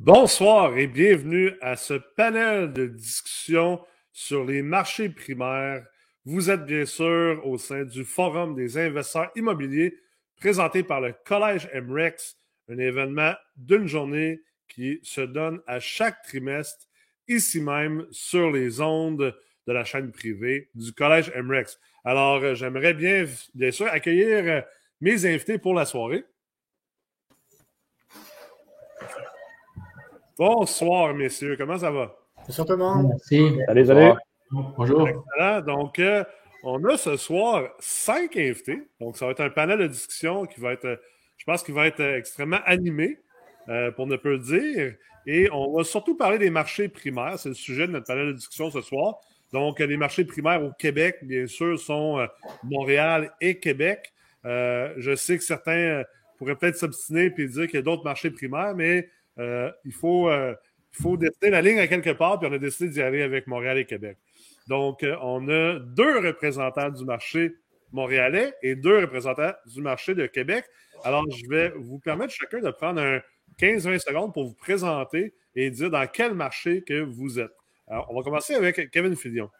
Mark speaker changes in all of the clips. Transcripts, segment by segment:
Speaker 1: Bonsoir et bienvenue à ce panel de discussion sur les marchés primaires. Vous êtes bien sûr au sein du Forum des investisseurs immobiliers présenté par le Collège MREX, un événement d'une journée qui se donne à chaque trimestre ici même sur les ondes de la chaîne privée du Collège MREX. Alors, j'aimerais bien, bien sûr accueillir mes invités pour la soirée. Bonsoir, messieurs. Comment ça va?
Speaker 2: Bonsoir tout le monde.
Speaker 3: Merci.
Speaker 2: Salut, salut.
Speaker 3: Bonjour.
Speaker 1: Excellent. Donc, euh, on a ce soir cinq invités. Donc, ça va être un panel de discussion qui va être, je pense, qui va être extrêmement animé, euh, pour ne pas le dire. Et on va surtout parler des marchés primaires. C'est le sujet de notre panel de discussion ce soir. Donc, les marchés primaires au Québec, bien sûr, sont euh, Montréal et Québec. je sais que certains pourraient peut-être s'obstiner et dire qu'il y a d'autres marchés primaires, mais euh, il, faut, euh, faut la ligne à quelque part, puis on a décidé d'y aller avec Montréal et Québec. Donc, euh, on a deux représentants du marché montréalais et deux représentants du marché de Québec. Alors, je vais vous permettre chacun de prendre un 15-20 secondes pour vous présenter et dire dans quel marché que vous êtes. Alors, on va commencer avec Kevin Filion.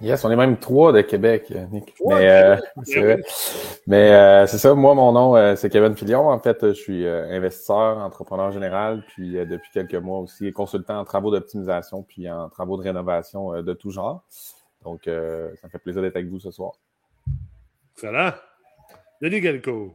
Speaker 4: Yes, on est même trois de Québec, Nick. mais euh, c'est Mais euh, c'est ça, moi, mon nom, euh, c'est Kevin Filion. En fait, je suis investisseur, entrepreneur général, puis depuis quelques mois aussi consultant en travaux d'optimisation, puis en travaux de rénovation de tout genre. Donc, ça me fait plaisir d'être avec vous ce soir.
Speaker 1: Excellent. Denis Galco.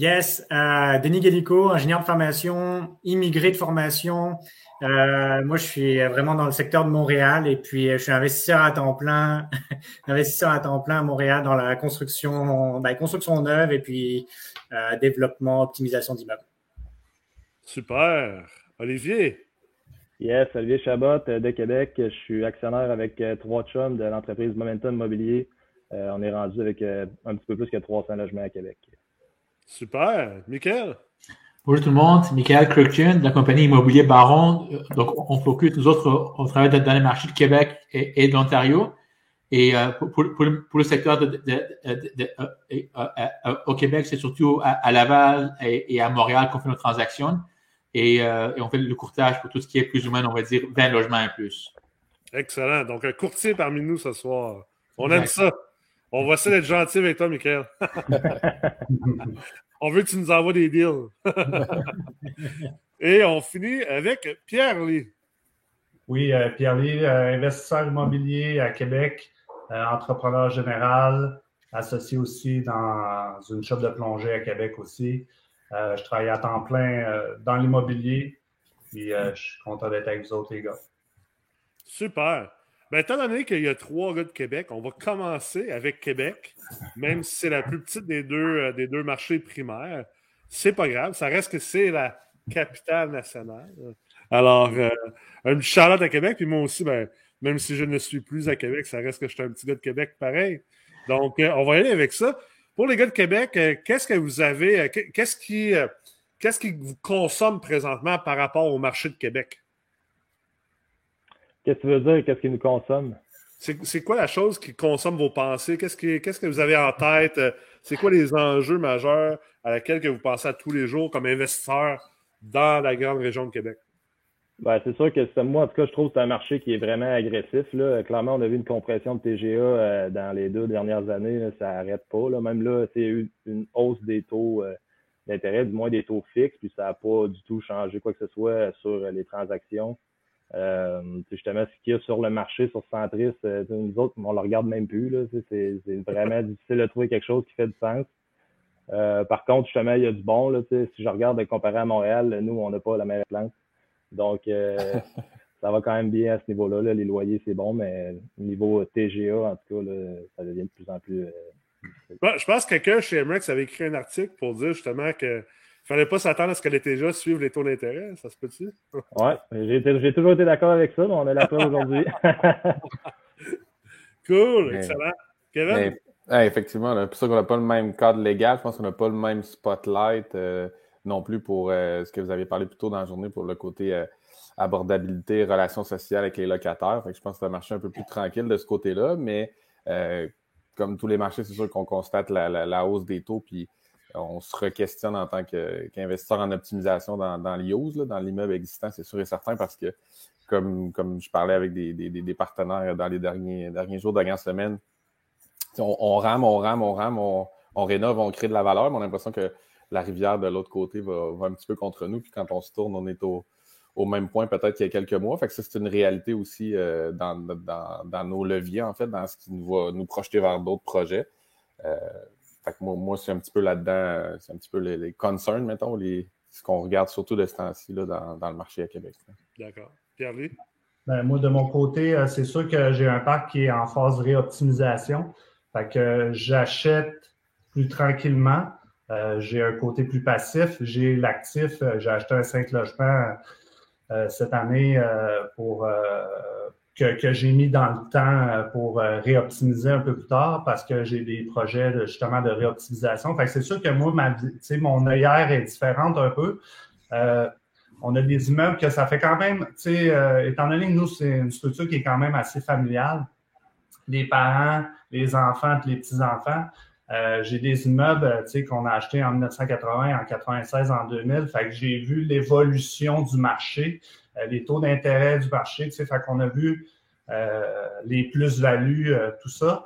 Speaker 2: Yes, Denis Gallico, ingénieur de formation, immigré de formation, euh, moi, je suis vraiment dans le secteur de Montréal et puis euh, je suis investisseur à temps plein, investisseur à temps plein à Montréal dans la construction, ben, construction neuve et puis euh, développement, optimisation d'immeubles.
Speaker 1: Super. Olivier?
Speaker 5: Yes, Olivier Chabot de Québec. Je suis actionnaire avec trois chums de l'entreprise Momentum Mobilier. on est rendu avec un petit peu plus que 300 logements à Québec.
Speaker 1: Super. Michael?
Speaker 3: Bonjour tout le monde, Michael Kirkchen de la compagnie Immobilier Baron. Donc, on focus, nous autres, on travaille dans les marchés de Québec et, de l'Ontario. Et euh, pour, le secteur de, euh, euh, au Québec, c'est surtout à, Laval et, à Montréal qu'on fait nos transactions. Et, on fait le courtage pour tout ce qui est plus ou moins, on va dire, 20 logements et plus.
Speaker 1: Excellent. Donc, un courtier parmi nous ce soir. On aime ça. On va essayer d'être gentil avec toi, Michael. On veut que tu nous envoies des deals. Et on finit avec Pierre Lee.
Speaker 6: Oui, euh, Pierre Lee, euh, investisseur immobilier à Québec, euh, entrepreneur général, associé aussi dans une shop de plongée à Québec aussi. je travaille à temps plein dans l'immobilier. Puis je suis content d'être avec vous autres, les gars.
Speaker 1: Super. Ben, étant donné qu'il y a trois gars de Québec, on va commencer avec Québec, même si c'est la plus petite des deux, euh, des deux marchés primaires. C'est pas grave, ça reste que c'est la capitale nationale. Alors, euh, une charlotte à Québec, puis moi aussi, ben, même si je ne suis plus à Québec, ça reste que je suis un petit gars de Québec pareil. Donc, euh, on va aller avec ça. Pour les gars de Québec, qu'est-ce que vous avez, qu'est-ce qui, qu'est-ce qui vous consomme présentement par rapport au marché de Québec?
Speaker 5: Qu'est-ce que tu veux dire? Qu'est-ce qui nous consomme?
Speaker 1: C'est quoi la chose qui consomme vos pensées? Qu'est-ce que vous avez en tête? C'est quoi les enjeux majeurs à laquelle que vous pensez à tous les jours comme investisseur dans la grande région de Québec?
Speaker 5: Ben, c'est sûr que moi, en tout cas, je trouve que c'est un marché qui est vraiment agressif. Là. Clairement, on a vu une compression de TGA euh, dans les deux dernières années. ça n'arrête pas. Là. Même là, c'est eu une hausse des taux euh, d'intérêt, du moins des taux fixes, puis ça n'a pas du tout changé quoi que ce soit sur les transactions. Euh, justement, ce qu'il y a sur le marché, sur Centris, euh, nous autres, on le regarde même plus. C'est vraiment difficile de trouver quelque chose qui fait du sens. Euh, par contre, justement, il y a du bon. Là, si je regarde comparé à Montréal, nous, on n'a pas la meilleure plante. Donc, euh, ça va quand même bien à ce niveau-là. Là. Les loyers, c'est bon, mais au niveau TGA, en tout cas, là, ça devient de plus en plus.
Speaker 1: je pense que quelqu'un chez MREX avait écrit un article pour dire justement que fallait pas s'attendre à ce que les TGA suivent les taux d'intérêt, ça se peut-tu?
Speaker 5: oui, j'ai toujours été d'accord avec ça, mais on est là aujourd'hui.
Speaker 1: cool, excellent. Kevin?
Speaker 4: effectivement, c'est pour ça qu'on n'a pas le même cadre légal. Je pense qu'on n'a pas le même spotlight euh, non plus pour euh, ce que vous avez parlé plus tôt dans la journée pour le côté euh, abordabilité, relations sociales avec les locataires. je pense que ça a marché un peu plus tranquille de ce côté-là, mais comme tous les marchés, c'est sûr qu'on constate la, la, hausse des taux. Puis on se re-questionne en tant qu'investisseur en optimisation dans, dans l'IOS, dans l'immeuble existant, c'est sûr et certain, parce que comme, je parlais avec des, partenaires dans les derniers, derniers jours, dernières semaines, on, rame, on rame, on rame, on, rénove, on crée de la valeur, mais on a l'impression que la rivière de l'autre côté va, un petit peu contre nous. Puis quand on se tourne, on est au, même point peut-être qu'il y a quelques mois. Fait que ça, c'est une réalité aussi euh, dans, nos leviers, en fait, dans ce qui nous va nous projeter vers d'autres projets. Euh, fait que moi, moi c'est un petit peu là-dedans, euh, c'est un petit peu les, les concerns, mettons, les, ce qu'on regarde surtout de ce temps-ci dans, dans, le marché à Québec.
Speaker 1: D'accord. Pierre-Louis?
Speaker 6: Ben, moi, de mon côté, euh, c'est sûr que j'ai un parc qui est en phase de réoptimisation. Fait que j'achète plus tranquillement. Euh, j'ai un côté plus passif. J'ai l'actif. Euh, j'ai acheté un 5 logements euh, cette année euh, pour que, j'ai mis dans le temps pour réoptimiser un peu plus tard parce que j'ai des projets justement de réoptimisation. Fait que c'est sûr que moi, mon œillère est différente un peu. on a des immeubles que ça fait quand même, tu sais, étant donné que nous, c'est une structure qui est quand même assez familiale. Les parents, les enfants, les petits-enfants, euh, j'ai des immeubles euh, qu'on a achetés en 1980, en 96, en 2000. Fait que j'ai vu l'évolution du marché, euh, les taux d'intérêt du marché. Fait qu'on a vu euh, les plus-values, tout ça.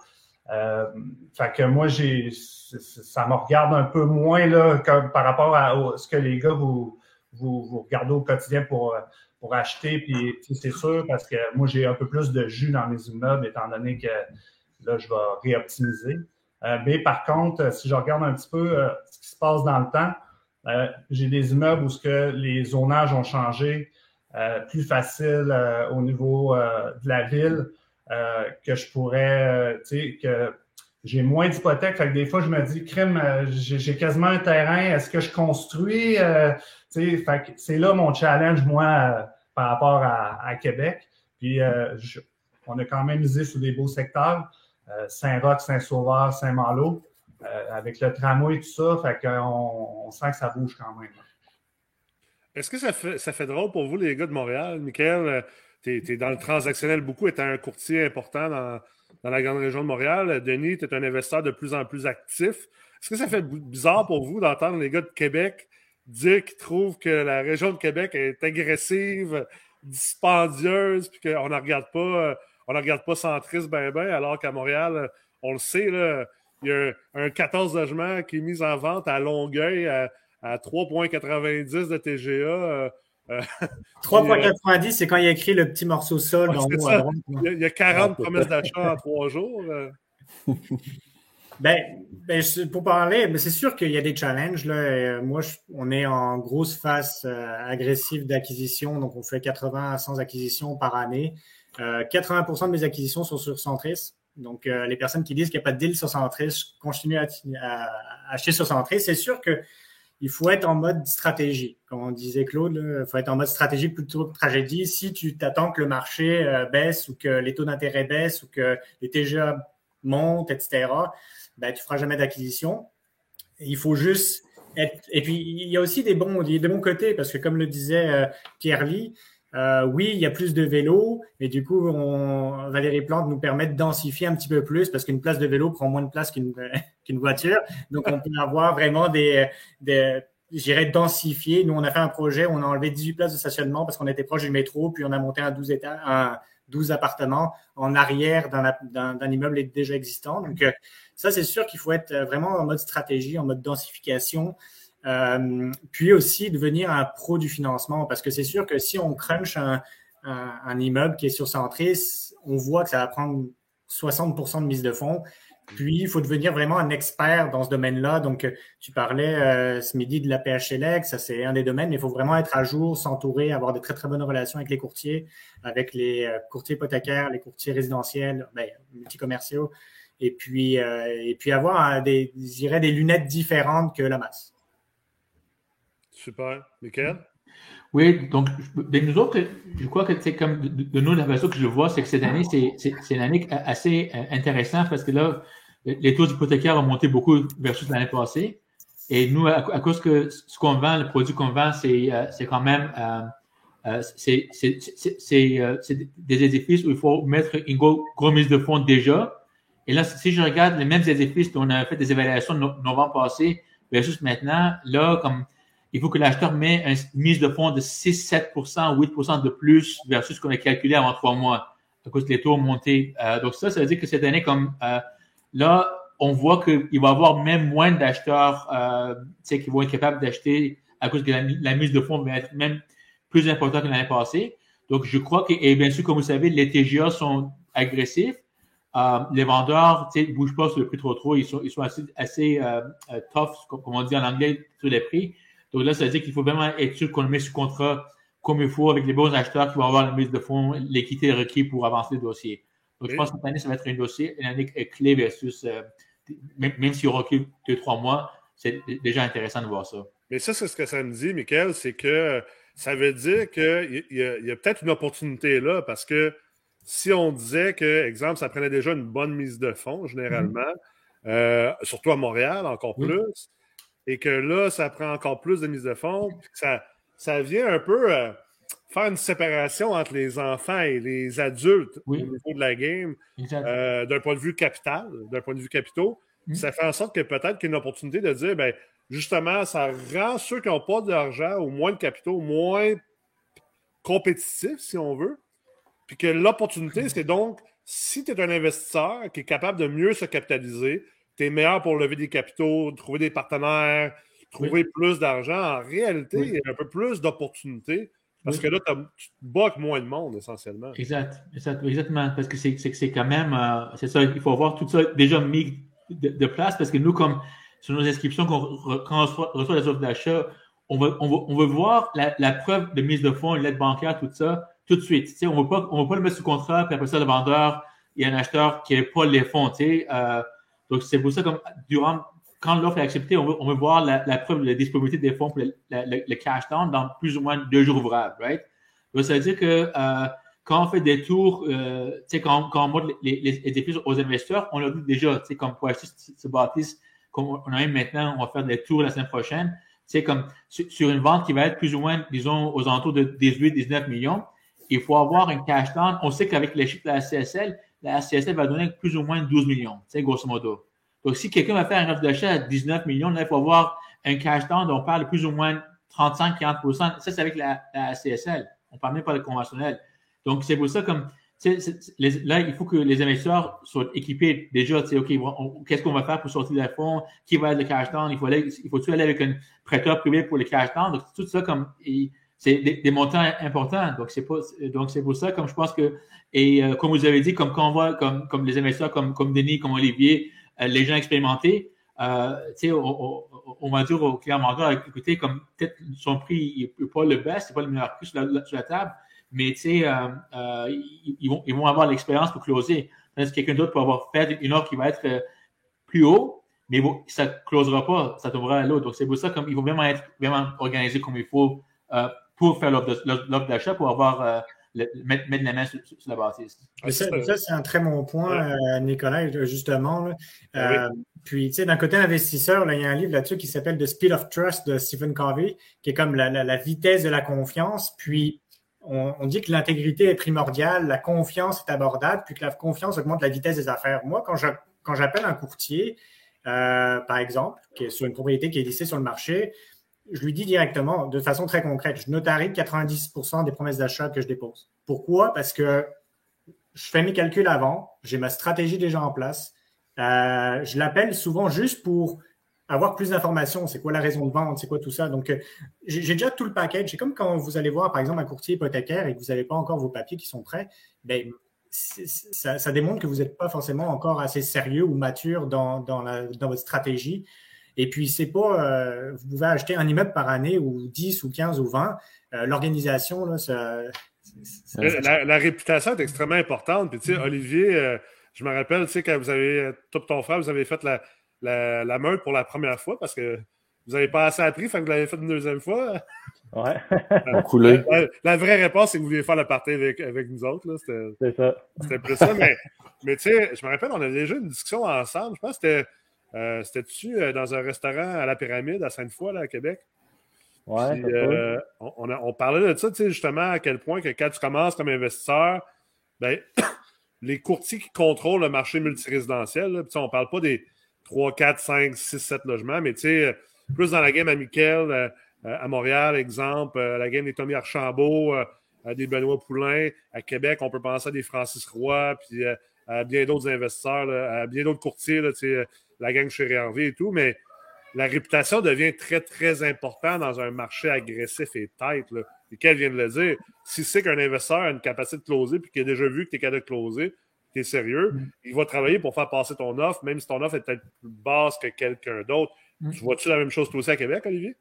Speaker 6: fait que moi, j'ai ça me regarde un peu moins là, par rapport à, ce que les gars vous, vous, vous, regardez au quotidien pour, pour acheter. Puis c'est sûr, parce que moi, j'ai un peu plus de jus dans mes immeubles, étant donné que là, je vais réoptimiser. Euh, mais par contre, euh, si je regarde un petit peu euh, ce qui se passe dans le temps, j'ai des immeubles où ce que les zonages ont changé, plus facile au niveau de la ville, que je pourrais, tu sais, que j'ai moins d'hypothèques. Fait que des fois, je me dis, crime, j'ai quasiment un terrain, est-ce que je construis? tu sais, c'est là mon challenge, moi, par rapport à, Québec. Puis, on a quand même misé sur des beaux secteurs. Euh, Saint-Roch, Saint-Sauveur, Saint-Malo, euh, avec le tramway et tout ça, fait qu'on on sent que ça bouge quand même.
Speaker 1: Est-ce que ça fait, ça fait drôle pour vous, les gars de Montréal? Michael, euh, tu es, dans le transactionnel beaucoup, étant un courtier important dans, dans la grande région de Montréal. Denis, tu es un investisseur de plus en plus actif. Est-ce que ça fait bizarre pour vous d'entendre les gars de Québec dire qu'ils trouvent que la région de Québec est agressive, dispendieuse, puis qu'on ne regarde pas on ne regarde pas centriste ben ben, alors qu'à Montréal, on le sait, là, il y a un, 14 logements qui est mis en vente à Longueuil à, 3,90 de TGA.
Speaker 2: 3,90, c'est quand il a écrit le petit morceau sol.
Speaker 1: il, y a, 40 promesses d'achat en trois jours. Euh.
Speaker 2: Ben, ben, pour parler, mais c'est sûr qu'il y a des challenges. Là. Euh, moi, on est en grosse phase euh, agressive d'acquisition, donc on fait 80 à 100 acquisitions par année. 80% euh, de mes acquisitions sont sur Centris. Donc, euh, les personnes qui disent qu'il n'y a pas de deal sur Centris, je continue à, acheter sur Centris. C'est sûr que il faut être en mode stratégie. Comme on disait Claude, il faut être en mode stratégie plutôt que tragédie. Si tu t'attends que le marché euh, baisse ou que les taux d'intérêt baissent ou que les TGA montent, etc., ben, tu feras jamais d'acquisition. Il faut juste être... Et puis, il y a aussi des bons, des bons côtés parce que, comme le disait Pierre Lee, euh, oui, il y a plus de vélos, et du coup, on, Valérie Plante nous permet de densifier un petit peu plus parce qu'une place de vélo prend moins de place qu'une voiture. Donc, on peut avoir vraiment des, des j'irais densifier. Nous, on a fait un projet on a enlevé 18 places de stationnement parce qu'on était proche du métro, puis on a monté un 12 étages, un 12 appartements en arrière d'un immeuble déjà existant. Donc, euh, ça, c'est sûr qu'il faut être vraiment en mode stratégie, en mode densification. Euh, puis aussi devenir un pro du financement, parce que c'est sûr que si on crunch un, un, immeuble qui est sur Centris, on voit que ça va prendre 60% de mise de fonds. Puis, il faut devenir vraiment un expert dans ce domaine-là. Donc, tu parlais euh, ce midi de la PHLX, ça c'est un des domaines, mais il faut vraiment être à jour, s'entourer, avoir de très, très bonnes relations avec les courtiers, avec les euh, courtiers hypothécaires, les courtiers résidentiels, ben, multicommerciaux, et puis, euh, et puis avoir des, je dirais, des lunettes différentes que la masse.
Speaker 1: Super. Michael?
Speaker 3: Oui, donc ben, nous autres, je crois que c'est comme de, nous, la façon que je vois, c'est que cette année, c'est une année assez euh, intéressante parce que là, les taux hypothécaires ont monté beaucoup versus l'année passée. Et nous, à, cause que ce qu'on vend, le produit qu'on vend, c'est euh, quand même euh, c'est des édifices où il faut mettre une grosse mise de fonds déjà. Et là, si je regarde les mêmes édifices, on a fait des évaluations novembre passé, versus maintenant, là, comme il faut que l'acheteur met une mise de fonds de 6, 7% 8% de plus versus ce qu'on a calculé avant trois mois à cause des taux ont monté. Euh, donc ça, ça veut dire que cette année, comme euh, là, on voit qu'il va y avoir même moins d'acheteurs euh, qui vont être capables d'acheter à cause que la, mise de fonds va être même plus importante que l'année passée. Donc, je crois que, et bien sûr, comme vous savez, les TGA sont agressifs. Euh, les vendeurs ne bougent pas sur le prix trop trop. Ils sont, ils sont assez, assez tough, comme on dit en anglais, sur les prix. Donc là, ça veut dire qu'il faut vraiment être sûr qu'on le met sous contrat comme il faut avec les bons acheteurs qui vont avoir la mise de fonds, l'équité requis pour avancer le dossier. Donc, je pense que cette année, ça va être un dossier, une année clé versus, même, si on recule deux, trois mois, c'est déjà intéressant de voir ça.
Speaker 1: Mais ça, c'est ce que ça me dit, Michael, c'est que ça veut dire qu'il y a, a peut-être une opportunité là parce que si on disait que, exemple, ça prenait déjà une bonne mise de fonds, généralement, mm-hmm. euh, surtout à Montréal, encore plus, et que là, ça prend encore plus de mise de fonds, ça, ça vient un peu euh, faire une séparation entre les enfants et les adultes au niveau de la game, euh, d'un point de vue capital, d'un point de vue capitaux. Mm-hmm. Ça fait en sorte que peut-être qu'il y a une opportunité de dire, ben, justement, ça rend ceux qui n'ont pas d'argent ou moins de capitaux moins compétitifs, si on veut. Puis que l'opportunité, c'est donc, si tu es un investisseur qui est capable de mieux se capitaliser, tu es meilleur pour lever des capitaux, trouver des partenaires, trouver plus d'argent. En réalité, il y a un peu plus d'opportunités. Parce que là, tu bats moins de monde, essentiellement.
Speaker 3: Exact, exactement. Parce que c'est quand même, euh, c'est ça, il faut avoir tout ça déjà mis de, place parce que nous, comme sur nos inscriptions, quand on reçoit, les offres d'achat, on veut, on, veut, voir la, la, preuve de mise de fonds, une lettre bancaire, tout ça, tout de suite. on ne veut pas, on veut pas le mettre sous contrat, puis après ça, le vendeur, il y a un acheteur qui n'a pas les fonds. Euh, donc, c'est pour ça que durant, quand l'offre est acceptée, on veut, on veut voir la, preuve de la disponibilité des fonds pour le, cash down dans plus ou moins deux jours ouvrables, right? Donc, ça veut dire que euh, quand on fait des tours, euh, quand, quand on montre les, les, les aux investisseurs, on leur dit déjà, comme pour acheter ce, bâtisse, comme on a maintenant, on va faire des tours la semaine prochaine. C'est comme sur une vente qui va être plus ou moins, disons, aux alentours de 18-19 millions il faut avoir un cash down. On sait qu'avec les chiffres de la CSL, la CSL va donner plus ou moins 12 millions, c'est grosso modo. Donc, si quelqu'un va faire un offre d'achat à 19 millions, là, il faut avoir un cash down dont on parle plus ou moins 35-40% Ça, c'est avec la, CSL. On ne parle même pas de conventionnel. Donc, c'est pour ça comme là, il faut que les investisseurs soient équipés déjà, tu sais, OK, qu'est-ce qu'on va faire pour sortir des fonds? Qui va être le cash down? Il faut aller, il faut aller avec un prêteur privé pour le cash down? Donc, tout ça, comme, c'est des, montants importants. Donc, c'est pas, donc c'est pour ça, comme je pense que, et euh, comme vous avez dit, comme quand on voit, comme, comme les investisseurs, comme, comme Denis, comme Olivier, euh, les gens expérimentés, euh, tu sais, on, va dire au client mentor, écoutez, comme peut-être son prix n'est pas le best, c'est pas le meilleur prix sur la, table, mais tu sais, ils, vont, ils vont avoir l'expérience pour closer. Parce que quelqu'un d'autre peut avoir fait une offre qui va être plus haut, mais ça ne closera pas, ça tombera à l'autre. Donc, c'est pour ça qu'il faut vraiment être vraiment organisé comme il faut pour faire l'offre d'achat, pour avoir euh, mettre, la main sur, la bâtisse.
Speaker 2: Ça, c'est un très bon point, euh, Nicolas, justement. Euh, puis, tu sais, d'un côté investisseur, il y a un livre là-dessus qui s'appelle The Speed of Trust de Stephen Covey, qui est comme la, vitesse de la confiance. Puis, on, dit que l'intégrité est primordiale, la confiance est abordable, puis que la confiance augmente la vitesse des affaires. Moi, quand quand j'appelle un courtier, par exemple, qui est sur une propriété qui est listée sur le marché, je lui dis directement, de façon très concrète, je notarie 90% des promesses d'achat que je dépose. Pourquoi? Parce que je fais mes calculs avant, j'ai ma stratégie déjà en place. Euh, je l'appelle souvent juste pour avoir plus d'informations. C'est quoi la raison de vente? C'est quoi tout ça? Donc, euh, j'ai déjà tout le package. C'est comme quand vous allez voir, par exemple, un courtier hypothécaire et que vous n'avez pas encore vos papiers qui sont prêts. Ben, ça, démontre que vous n'êtes pas forcément encore assez sérieux ou mature dans, dans votre stratégie et puis, c'est pas, euh, vous pouvez acheter un immeuble par année ou 10 ou 15 ou 20. Euh, l'organisation, là, ça,
Speaker 1: la, réputation est extrêmement importante. Puis, tu sais, Olivier, euh, je me rappelle, tu sais, quand vous avez, tout ton frère, vous avez fait la, la, meute pour la première fois parce que vous n'avez pas assez appris, fait que vous l'avez fait une deuxième fois.
Speaker 5: Ouais.
Speaker 4: coulé.
Speaker 1: La, vraie réponse, c'est que vous vouliez faire la partie avec, avec nous autres.
Speaker 5: C'est ça.
Speaker 1: C'était plus ça. Mais, mais tu sais, je me rappelle, on a déjà eu une discussion ensemble. Je pense que c'était euh, c'était-tu euh, dans un restaurant à la Pyramide à Sainte-Foy, là, à Québec?
Speaker 5: Oui.
Speaker 1: Euh, on, parlait de ça, tu sais, justement, à quel point que quand tu commences comme investisseur, ben, les courtiers qui contrôlent le marché multirésidentiel, là, on ne parle pas des 3, 4, 5, 6, 7 logements, mais tu sais, plus dans la game à Miquel, à Montréal, exemple, la game des Tommy Archambault, des Benoît Poulain. À Québec, on peut penser à des Francis Roy, puis à bien d'autres investisseurs, à bien d'autres courtiers, là, la gang chez Hervé et tout, mais la réputation devient très, très importante dans un marché agressif et tête. Là. Et qu'elle vient de le dire, si c'est qu'un investisseur a une capacité de closer puis qu'il a déjà vu que tu es capable de closer, tu es sérieux, mm. il va travailler pour faire passer ton offre, même si ton offre est peut-être plus basse que quelqu'un d'autre. Mm. Tu vois-tu la même chose toi aussi à Québec, Olivier?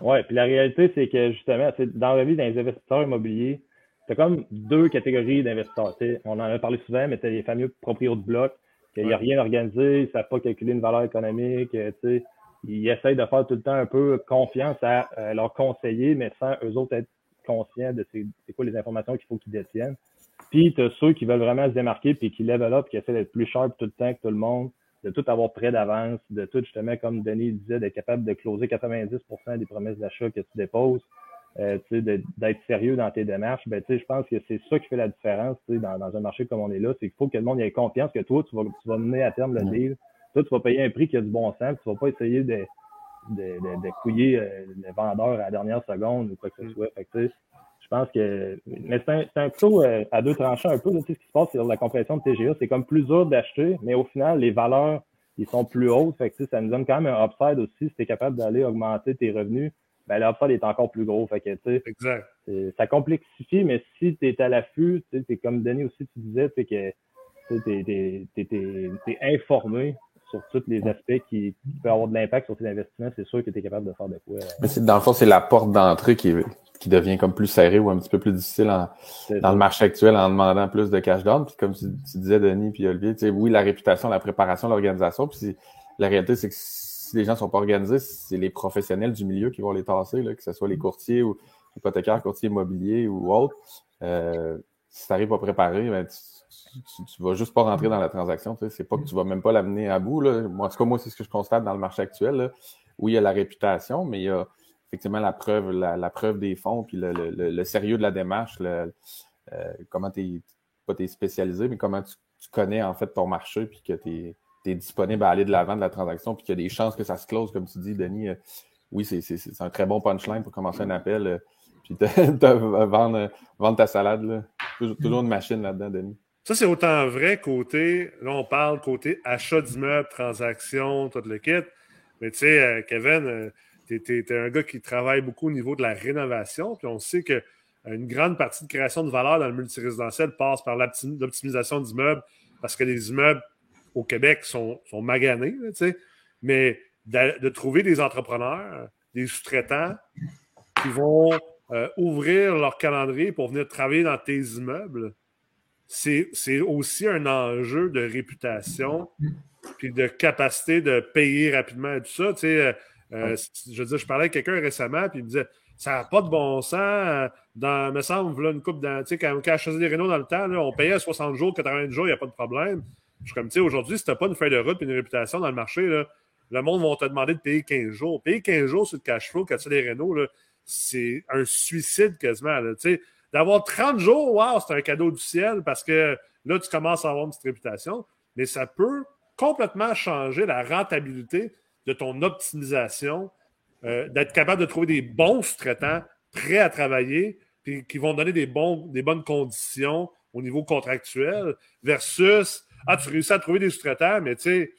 Speaker 5: Oui, puis la réalité, c'est que justement, dans la vie des investisseurs immobiliers, tu as comme deux catégories d'investisseurs. On en a parlé souvent, mais tu as les fameux propriétaires de bloc, qu'il n'y a rien organisé, ils ne savent pas calculer une valeur économique, ils essayent de faire tout le temps un peu confiance à euh, leurs conseillers, mais sans eux autres être conscients de c'est quoi les informations qu'il faut qu'ils détiennent. Puis tu as ceux qui veulent vraiment se démarquer puis qui level up, qui essaient d'être plus sharp tout le temps que tout le monde, de tout avoir près d'avance, de tout justement, comme Denis disait, d'être capable de closer 90% des promesses d'achat que tu déposes, euh, d'être sérieux dans tes démarches. Ben, je pense que c'est ça qui fait la différence dans, dans un marché comme on est là. C'est qu'il faut que le monde ait confiance que toi, tu vas, tu vas mener à terme le deal toi, tu vas payer un prix qui a du bon sens. Tu ne vas pas essayer de, de, de, de couiller euh, le vendeur à la dernière seconde ou quoi que ce mm. soit. Fait que, je pense que. Mais c'est un, un euh, à deux tranchants un peu. Là, ce qui se passe sur la compression de TGA, c'est comme plus dur d'acheter, mais au final, les valeurs, ils sont plus hautes. Fait que, ça nous donne quand même un upside aussi. Si tu es capable d'aller augmenter tes revenus, ben, l'upside est encore plus gros. Fait que,
Speaker 1: exact.
Speaker 5: Ça complexifie, mais si tu es à l'affût, tu es comme Denis aussi, tu disais, que tu es, informé sur tous les aspects qui, peuvent avoir de l'impact sur tes investissements, c'est sûr que tu es capable de faire de quoi. Euh,
Speaker 4: Mais c'est, dans le fond, c'est la porte d'entrée qui, qui devient comme plus serrée ou un petit peu plus difficile dans le marché actuel en demandant plus de cash down. Puis comme tu, disais, Denis puis Olivier, tu sais, oui, la réputation, la préparation, l'organisation. Puis la réalité, c'est que si les gens sont pas organisés, c'est les professionnels du milieu qui vont les tasser, là, que ce soit les courtiers ou hypothécaires, courtiers immobiliers ou autres. Euh, si tu n'arrives pas préparé, ben, tu, tu, vas juste pas rentrer dans la transaction. Tu sais. C'est pas que tu vas même pas l'amener à bout. Là. Moi, en tout cas, moi, c'est ce que je constate dans le marché actuel. Oui, il y a la réputation, mais il y a effectivement la preuve, la, preuve des fonds, puis le, sérieux de la démarche, euh, comment tu pas es spécialisé, mais comment tu, connais en fait ton marché, puis que tu es, disponible à aller de l'avant de la transaction, puis qu'il y a des chances que ça se close, comme tu dis, Denis. Euh, oui, c'est un très bon punchline pour commencer un appel. Euh, puis vendre, vendre ta salade. Toujours une machine là-dedans, Denis.
Speaker 1: Ça, c'est autant vrai côté, là, on parle côté achat d'immeubles, transactions, tout le kit. Mais tu sais, euh, Kevin, tu es, un gars qui travaille beaucoup au niveau de la rénovation. Puis on sait qu'une euh, grande partie de création de valeur dans le multirésidentiel passe par l'optimisation d'immeubles parce que les immeubles au Québec sont, sont maganés. Mais de, trouver des entrepreneurs, des sous-traitants qui vont ouvrir leur calendrier pour venir travailler dans tes immeubles, c'est aussi un enjeu de réputation puis de capacité de payer rapidement et tout ça. Tu sais, euh, euh, je veux dire, je parlais avec quelqu'un récemment, puis il me disait ça n'a pas de bon sens. Euh, dans, me semble, là, une coupe dans, tu sais, quand, quand je faisais des rénaux dans le temps, là, on payait 60 jours, 80 jours, il n'y a pas de problème. Je suis comme, tu sais, aujourd'hui, si tu n'as pas une feuille de route et une réputation dans le marché, là, le monde va te demander de payer 15 jours. Payer 15 jours sur le cash flow quand tu as des rénaux, c'est un suicide quasiment. D'avoir 30 jours, wow, c'est un cadeau du ciel parce que là, tu commences à avoir une petite réputation, mais ça peut complètement changer la rentabilité de ton optimisation, euh, d'être capable de trouver des bons sous-traitants prêts à travailler, puis qui vont donner des, des bonnes conditions au niveau contractuel, versus Ah, tu réussis à trouver des sous-traitants, mais tu sais,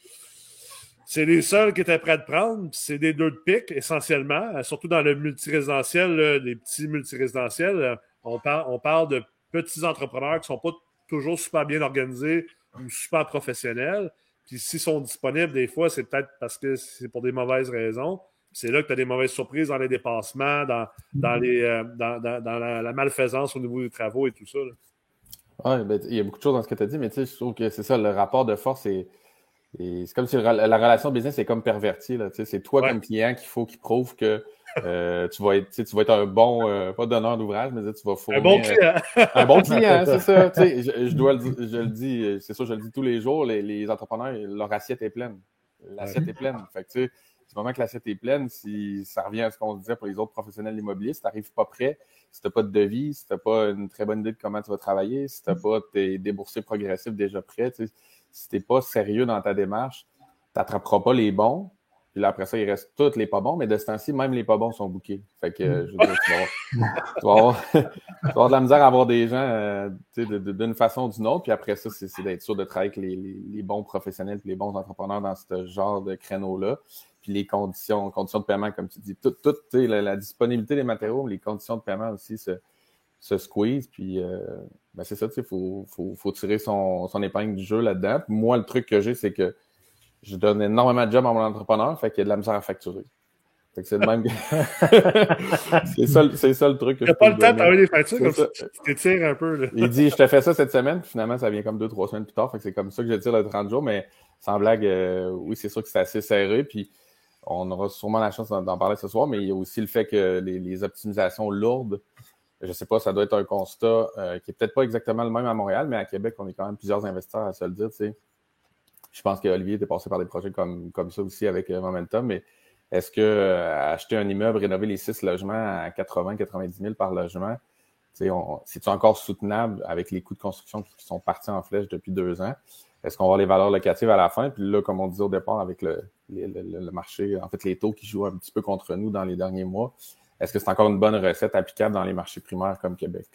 Speaker 1: c'est les seuls qui étaient prêts de prendre, c'est des deux de pique essentiellement, surtout dans le multirésidentiel, les petits multirésidentiels. On parle, on parle de petits entrepreneurs qui ne sont pas toujours super bien organisés ou super professionnels. Puis s'ils sont disponibles, des fois, c'est peut-être parce que c'est pour des mauvaises raisons. C'est là que tu as des mauvaises surprises dans les dépassements, dans, dans, les, euh, dans, la, malfaisance au niveau des travaux et tout ça.
Speaker 4: Oui, ben, il y a beaucoup de choses dans ce que tu as dit, mais tu sais, je trouve que c'est ça, le rapport de force c'est comme si la, relation business est comme pervertie. C'est toi comme client qu'il faut qu'il prouve que euh, tu, vas être, tu vas être un bon, euh, pas donneur d'ouvrage, mais tu vas fournir.
Speaker 1: Un bon client.
Speaker 4: un bon client, c'est ça. Je, je, dois le, je le dis, c'est ça, je le dis tous les jours, les, les entrepreneurs, leur assiette est pleine. L'assiette est pleine. Fait que, tu sais, du moment que l'assiette est pleine, si ça revient à ce qu'on disait pour les autres professionnels immobiliers, si tu n'arrives pas prêt, si tu n'as pas de devis, si tu n'as pas une très bonne idée de comment tu vas travailler, si tu n'as pas tes déboursés progressifs déjà prêts, si tu n'es pas sérieux dans ta démarche, tu n'attraperas pas les bons, Puis là, après ça, il reste tous les pas bons, mais de ce temps-ci, même les pas bons sont bouqués. Fait que, je veux dire, tu vas avoir, tu vas avoir, de la misère à avoir des gens euh, d'une façon ou d'une autre. Puis après ça, c'est d'être sûr de travailler avec les, les, les bons professionnels et les bons entrepreneurs dans ce genre de créneau-là. Puis les conditions, conditions de paiement, comme tu dis, tout, tout la, la, disponibilité des matériaux, les conditions de paiement aussi se, se squeeze. Puis euh, ben c'est ça, il faut, faut, faut, tirer son, son épingle du jeu là-dedans. Moi, le truc que j'ai, c'est que je donne énormément de job à mon entrepreneur, fait qu'il y a de la misère à facturer. Fait que c'est le même. c'est ça, c'est ça le truc.
Speaker 1: Il n'y a pas le temps de des factures comme ça. Tu t'étires un peu. Là.
Speaker 4: Il dit Je te fais ça cette semaine, puis finalement, ça vient comme deux, trois semaines plus tard. Fait que c'est comme ça que je tire le 30 jours, mais sans blague, euh, oui, c'est sûr que c'est assez serré. Puis on aura sûrement la chance d'en parler ce soir, mais il y a aussi le fait que les, optimisations lourdes, je sais pas, ça doit être un constat euh, qui est peut-être pas exactement le même à Montréal, mais à Québec, on est quand même plusieurs investisseurs à se le dire, tu sais je pense qu'Olivier était passé par des projets comme, comme ça aussi avec euh, Momentum, mais est-ce que euh, acheter un immeuble, rénover les six logements à 80-90 000 par logement, c'est-tu encore soutenable avec les coûts de construction qui sont partis en flèche depuis deux ans? Est-ce qu'on va les valeurs locatives à la fin? Puis là, comme on disait au départ, avec le, le, marché, en fait, les taux qui jouent un petit peu contre nous dans les derniers mois, est-ce que c'est encore une bonne recette applicable dans les marchés primaires comme Québec?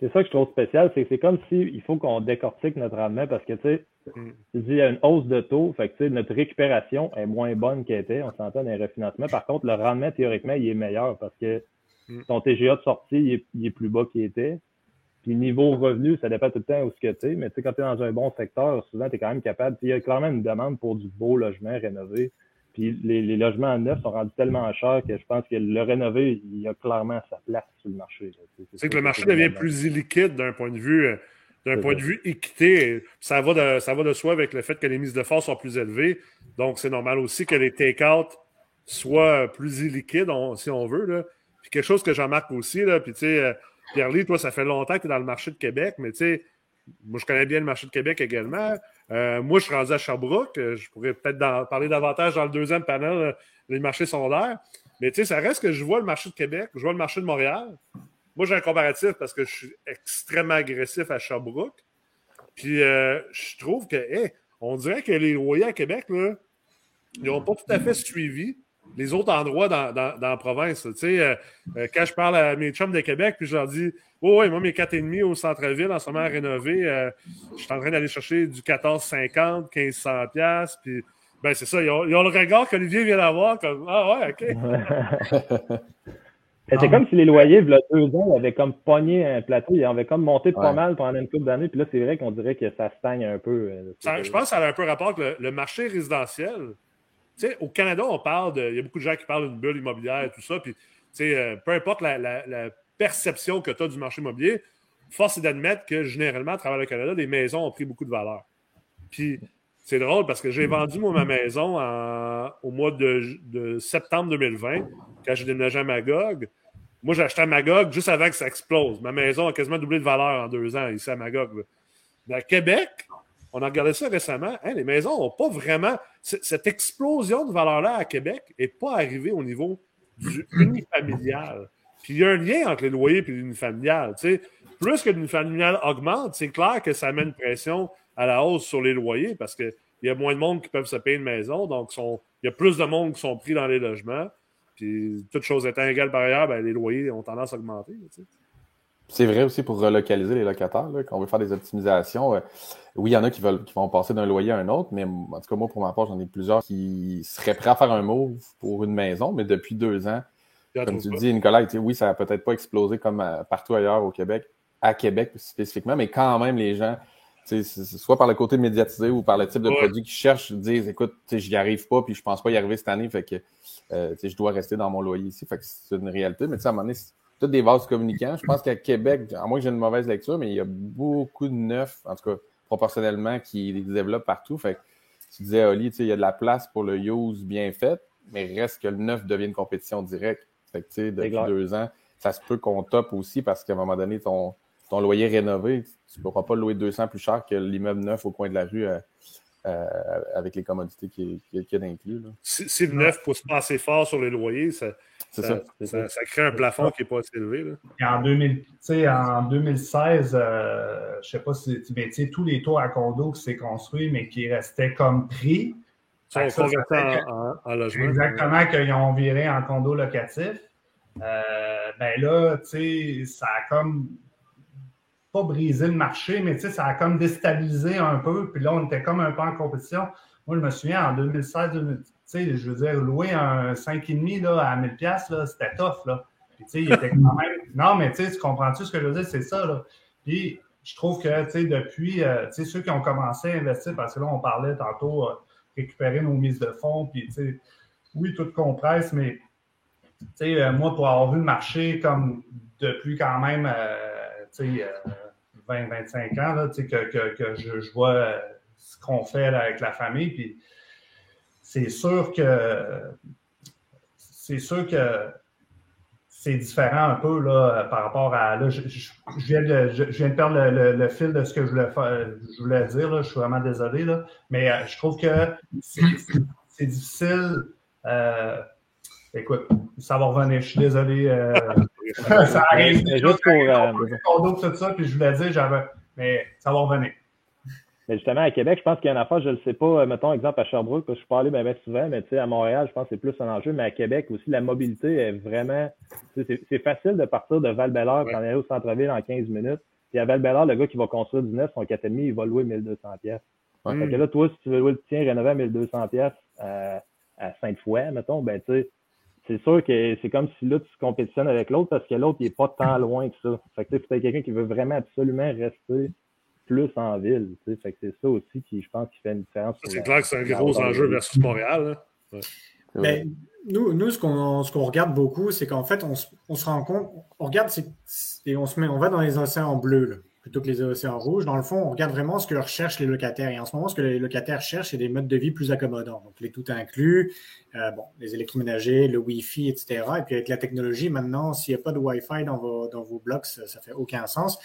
Speaker 5: C'est ça que je trouve spécial, c'est que c'est comme si il faut qu'on décortique notre rendement parce que tu sais, mm. tu dis il y a une hausse de taux, fait que tu sais, notre récupération est moins bonne qu'elle était, on s'entend dans les refinancements. Par contre, le rendement, théoriquement, il est meilleur parce que mm. ton TGA de sortie, il est, plus bas qu'il était. Puis niveau revenu, ça dépend tout le temps où ce que tu es, mais tu sais, quand tu es dans un bon secteur, souvent tu es quand même capable. il y a clairement une demande pour du beau logement rénové. Puis les, logements neufs sont rendus tellement chers que je pense que le rénover, il y a clairement sa place sur le marché.
Speaker 1: C'est que le marché devient plus illiquide d'un point de vue euh, d'un point de vue équité. Ça va, de, ça va de soi avec le fait que les mises de force sont plus élevées. Donc, c'est normal aussi que les take-out soient plus illiquides, si on veut. Là. Puis quelque chose que j'en marque aussi, là, puis tu sais, euh, Pierre-Lee, toi, ça fait longtemps que tu es dans le marché de Québec, mais tu sais, moi, je connais bien le marché de Québec également. Euh, moi, je suis rendu à Sherbrooke. Euh, je pourrais peut-être parler davantage dans le deuxième panel euh, des marchés secondaires. Mais tu sais, ça reste que je vois le marché de Québec, je vois le marché de Montréal. Moi, j'ai un comparatif parce que je suis extrêmement agressif à Sherbrooke. Puis je trouve que, on dirait que les loyers à Québec, là, ils n'ont pas tout à fait suivi les autres endroits dans, dans, la province. Tu sais, quand je parle à mes chums de Québec, puis je leur dis Oh, oui, moi, mes 4,5 au centre-ville, en ce moment rénové, euh, je suis en train d'aller chercher du 14,50, 1500$. Puis, ben, c'est ça. Ils ont, le regard qu'Olivier vient d'avoir, comme Ah, ouais, OK.
Speaker 5: C'est comme si les loyers, il y a deux ans, ils avaient comme pogné un plateau, ils avaient comme monté pas mal pendant une couple d'années, puis là, c'est vrai qu'on dirait que ça stagne un peu. Euh,
Speaker 1: je pense que ça a un peu rapport avec le, marché résidentiel. Sais, au Canada, on parle de. Il y a beaucoup de gens qui parlent d'une bulle immobilière et tout ça, puis, tu sais, euh, peu importe la, perception que tu as du marché immobilier, force est d'admettre que généralement, à travers le Canada, les maisons ont pris beaucoup de valeur. Puis c'est drôle parce que j'ai vendu moi, ma maison au mois de, septembre 2020, quand j'ai déménagé à Magog. Moi, j'ai acheté à Magog juste avant que ça explose. Ma maison a quasiment doublé de valeur en deux ans ici à Magog. Mais à Québec, on a regardé ça récemment. Hein, les maisons n'ont pas vraiment. Cette explosion de valeur-là à Québec n'est pas arrivée au niveau du unifamilial. Puis il y a un lien entre les loyers et l'unifamilial. Plus que l'unifamilial augmente, c'est clair que ça met une pression à la hausse sur les loyers parce qu'il y a moins de monde qui peuvent se payer une maison. Donc, il y a plus de monde qui sont pris dans les logements. Puis, toutes choses étant égales par ailleurs, ben, les loyers ont tendance à augmenter.
Speaker 4: C'est vrai aussi pour relocaliser les locataires, quand on veut faire des optimisations. Euh, oui, il y en a qui veulent qui vont passer d'un loyer à un autre, mais en tout cas, moi, pour ma part, j'en ai plusieurs qui seraient prêts à faire un move pour une maison, mais depuis deux ans, comme tu dis, Nicolas, oui, ça n'a peut-être pas explosé comme euh, partout ailleurs au Québec, à Québec spécifiquement, mais quand même, les gens, soit par le côté médiatisé ou par le type de produit qu'ils cherchent, disent écoute, j'y arrive pas, puis je pense pas y arriver cette année, fait que euh, je dois rester dans mon loyer ici. Fait que c'est une réalité. Mais à un moment donné, toutes des vases communicants. Je pense qu'à Québec, à moins que j'ai une mauvaise lecture, mais il y a beaucoup de neufs, en tout cas proportionnellement, qui les développent partout. Fait que tu disais, Oli, il y a de la place pour le use bien fait, mais reste que le neuf devient une compétition directe. Fait que, depuis deux ans, ça se peut qu'on top aussi parce qu'à un moment donné, ton, ton loyer rénové, tu ne pourras pas le louer 200 plus cher que l'immeuble neuf au coin de la rue euh, avec les commodités qu'il y a d'inclus.
Speaker 1: Si, le neuf ne pousse pas assez fort sur les loyers, ça, ça, ça, crée un plafond qui n'est pas assez élevé.
Speaker 6: En, 2000, en 2016, euh, je ne sais pas si mais tous les tours à condo qui s'est construit, mais qui restaient comme prix,
Speaker 1: en, en, logement.
Speaker 6: Exactement, qu'ils ont viré en condo locatif. Euh, ben là, tu sais, ça a comme pas brisé le marché, mais ça a comme déstabilisé un peu. Puis là, on était comme un peu en compétition. Moi, je me souviens, en 2016, tu sais, je veux dire, louer un 5,5 là, à 1000$, là, c'était tough, là. Il était quand même... Non, mais tu comprends-tu ce que je veux dire? C'est ça, là. Puis, je trouve que, depuis, euh, ceux qui ont commencé à investir, parce que là, on parlait tantôt, euh, récupérer nos mises de fonds, puis, oui, tout compresse, mais euh, moi, pour avoir vu le marché comme depuis quand même euh, 20-25 ans, là, que, que, que je, vois euh, ce qu'on fait avec la famille, puis c'est sûr que c'est sûr que c'est différent un peu là, par rapport à. Là, je, je, viens de, je, viens de, perdre le, le, fil de ce que je voulais, faire, je voulais dire. Là, je suis vraiment désolé. Là, mais euh, je trouve que c'est difficile. Euh, Écoute, ça va revenir. Je suis désolé. Euh, ça arrive. juste pour. Euh, tout ça, puis je voulais dire, j'avais. Mais ça va revenir.
Speaker 5: Mais justement, à Québec, je pense qu'il y a une affaire, je ne le sais pas, euh, mettons exemple à Sherbrooke, parce que je suis pas allé bien, souvent, mais tu sais, à Montréal, je pense que c'est plus un enjeu, mais à Québec aussi, la mobilité est vraiment. C'est facile de partir de val belleur pour aller au centre-ville en 15 minutes. Puis à val belleur le gars qui va construire du neuf, son 4,5, il va louer 1200 pièces. Fait que là, toi, si tu veux louer le tien rénové à 1200 pièces à, à Sainte-Foy, mettons, ben tu sais, c'est sûr que c'est comme si là, tu compétitionnes avec l'autre parce que l'autre, il n'est pas tant loin que ça. Fait que c'est quelqu'un qui veut vraiment absolument rester plus en ville. Fait que c'est ça aussi qui, je pense, qui fait une différence.
Speaker 1: C'est clair que c'est un gros enjeu versus Montréal.
Speaker 2: Hein. Mais nous, nous, ce qu'on ce qu'on regarde beaucoup, c'est qu'en fait, on, on, se rend compte, on regarde, et on se met, on va dans les océans bleus. Plutôt que les océans rouges. Dans le fond, on regarde vraiment ce que recherchent les locataires. Et en ce moment, ce que les locataires cherchent, c'est des modes de vie plus accommodants. Donc, les tout inclus, euh, bon, les électroménagers, le Wi-Fi, etc. Et puis, avec la technologie, maintenant, s'il n'y a pas de Wi-Fi dans vos, dans vos blocs, ça, ne fait aucun sens.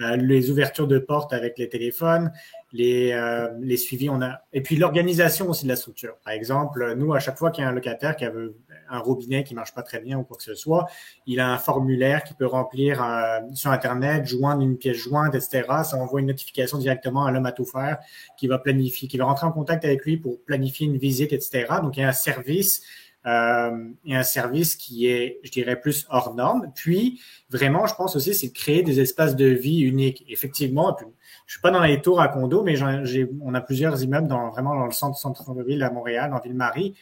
Speaker 2: Euh, les ouvertures de portes avec les téléphones, les, euh, les suivis, on a, et puis l'organisation aussi de la structure. Par exemple, nous, à chaque fois qu'il y a un locataire qui a un robinet qui marche pas très bien ou quoi que ce soit, il a un formulaire qui peut remplir euh, sur Internet, joindre une pièce jointe, etc. Ça envoie une notification directement à l'homme à tout faire qui va planifier, qui va rentrer en contact avec lui pour planifier une visite, etc. Donc, il y a un service euh, et un service qui est, je dirais, plus hors norme. Puis, vraiment, je pense aussi, c'est de créer des espaces de vie uniques. Effectivement, je suis pas dans les tours à condo, mais j'ai, on a plusieurs immeubles dans, vraiment dans le centre, centre-ville à Montréal, dans Ville-Marie.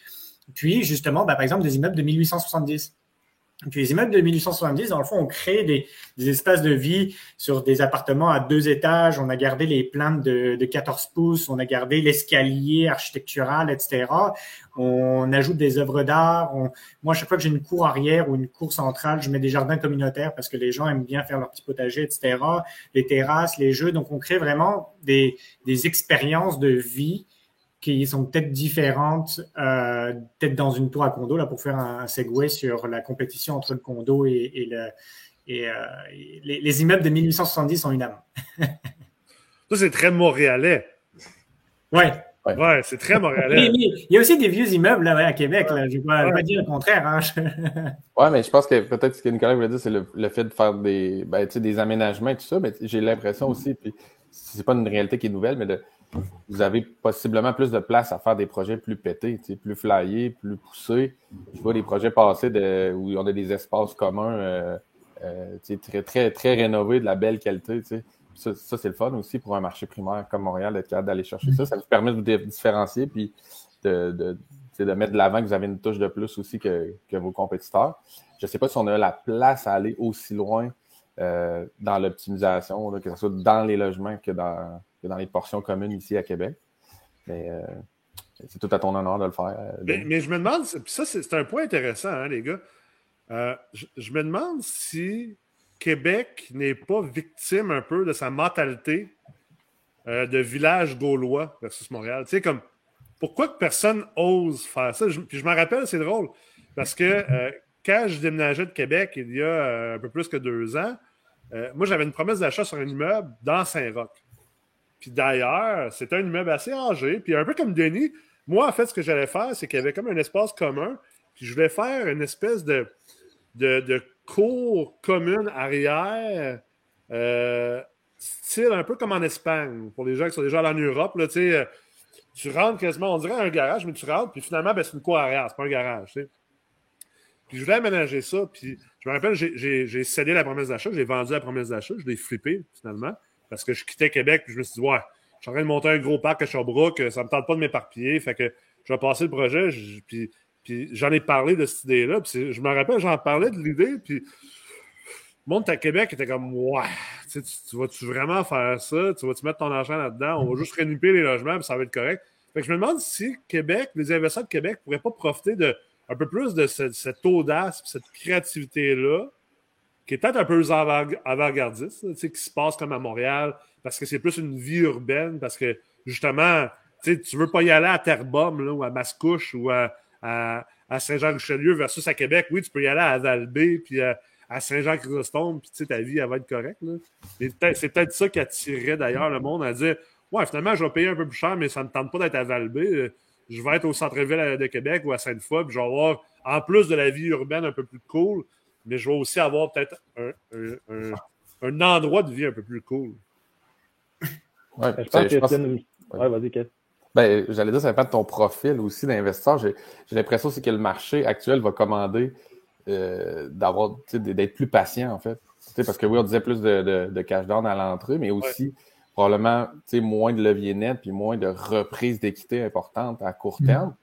Speaker 2: Puis, justement, ben, par exemple, des immeubles de 1870. Puis les immeubles de 1870, dans le fond, on crée des, espaces de vie sur des appartements à deux étages. On a gardé les plantes de, de 14 pouces, on a gardé l'escalier architectural, etc. On ajoute des œuvres d'art. Moi, chaque fois que j'ai une cour arrière ou une cour centrale, je mets des jardins communautaires parce que les gens aiment bien faire leur petit potager, etc. Les terrasses, les jeux. Donc, on crée vraiment des expériences de vie qui sont peut-être différentes, euh, peut-être dans une tour à condo, là, pour faire un, segue sur la compétition entre le condo et, et, le, et, euh, les, les, immeubles de 1870 ont une âme.
Speaker 1: Ça, c'est très montréalais.
Speaker 2: Ouais.
Speaker 1: Ouais, c'est très montréalais.
Speaker 2: Il y a aussi des vieux immeubles là, à Québec. Là. Je ne vais pas dire le contraire. Hein.
Speaker 4: ouais, mais je pense que peut-être ce que Nicolas voulait dire, c'est le, le, fait de faire des, ben, des aménagements et tout ça. Mais j'ai l'impression aussi, puis c'est pas une réalité qui est nouvelle, mais de, vous avez possiblement plus de place à faire des projets plus pétés, plus flyés, plus poussés. Je vois des projets passés de, où on a des espaces communs euh, euh, très, très, très rénovés, de la belle qualité. Ça, ça c'est le fun aussi pour un marché primaire comme Montréal, d'être capable d'aller chercher ça. Ça vous permet de vous différencier puis de, de, de mettre de l'avant que vous avez une touche de plus aussi que, que vos compétiteurs. Je ne sais pas si on a la place à aller aussi loin euh, dans l'optimisation, que ce soit dans les logements que dans, dans les portions communes ici à Québec. Mais euh, c'est tout à ton honneur de le faire. Euh,
Speaker 1: mais, je me demande, ça c'est un point intéressant, hein, les gars. je, me demande si Québec n'est pas victime un peu de sa mentalité de village gaulois versus Montréal. Tu sais, comme pourquoi que personne ose faire ça? puis je m'en rappelle, c'est drôle, parce que quand je déménageais de Québec il y a un peu plus que deux ans, euh, moi, j'avais une promesse d'achat sur un immeuble dans Saint-Roch. Puis d'ailleurs, c'était un immeuble assez âgé. Puis un peu comme Denis, moi, en fait, ce que j'allais faire, c'est qu'il y avait comme un espace commun. Puis je voulais faire une espèce de, de, cour commune arrière, euh, style un peu comme en Espagne, pour les gens qui sont déjà allés en Europe. Là, euh, tu rentres quasiment, on dirait un garage, mais tu rentres, puis finalement, ben, c'est une cour arrière, c'est pas un garage. Puis je voulais aménager ça, puis je me rappelle, j'ai cédé la promesse d'achat, j'ai vendu la promesse d'achat, je l'ai flippé finalement, parce que je quittais Québec, puis je me suis dit, ouais, je suis en train de monter un gros parc à Sherbrooke, ça me tente pas de m'éparpiller, fait que je vais passer le projet, puis, puis j'en ai parlé de cette idée-là, puis je me rappelle, j'en parlais de l'idée, puis le monde à Québec était comme, ouais, tu, tu vas-tu vraiment faire ça? Tu vas-tu mettre ton argent là-dedans? On va juste réniper les logements, puis ça va être correct. Fait que je me demande si Québec, les investisseurs de Québec pourraient pas profiter de un peu plus de cette, audace, cette créativité-là, qui est peut-être un peu avant-gardiste, qui se passe comme à Montréal, parce que c'est plus une vie urbaine, parce que justement, tu ne veux pas y aller à Terrebonne ou à Mascouche ou à, Saint-Jean-Richelieu versus à Québec. Oui, tu peux y aller à Val-B puis à, Saint-Jean-Chrysostome, puis ta vie, va être correcte. c'est peut-être ça qui attirerait d'ailleurs le monde à dire Ouais, finalement, je vais payer un peu plus cher, mais ça ne tente pas d'être à Val-B je vais être au centre-ville de Québec ou à Sainte-Foy, puis je vais avoir, en plus de la vie urbaine un peu plus cool, mais je vais aussi avoir peut-être un, endroit de vie un peu plus cool.
Speaker 4: Ouais, je pense que Ouais, vas-y, Ben, j'allais dire, ça dépend de ton profil aussi d'investisseur. J'ai, l'impression aussi que le marché actuel va commander euh, d'avoir, d'être plus patient, en fait. parce que oui, on disait plus de, cash down à l'entrée, mais aussi probablement moins de levier net puis moins de reprise d'équité importante à court mm. terme.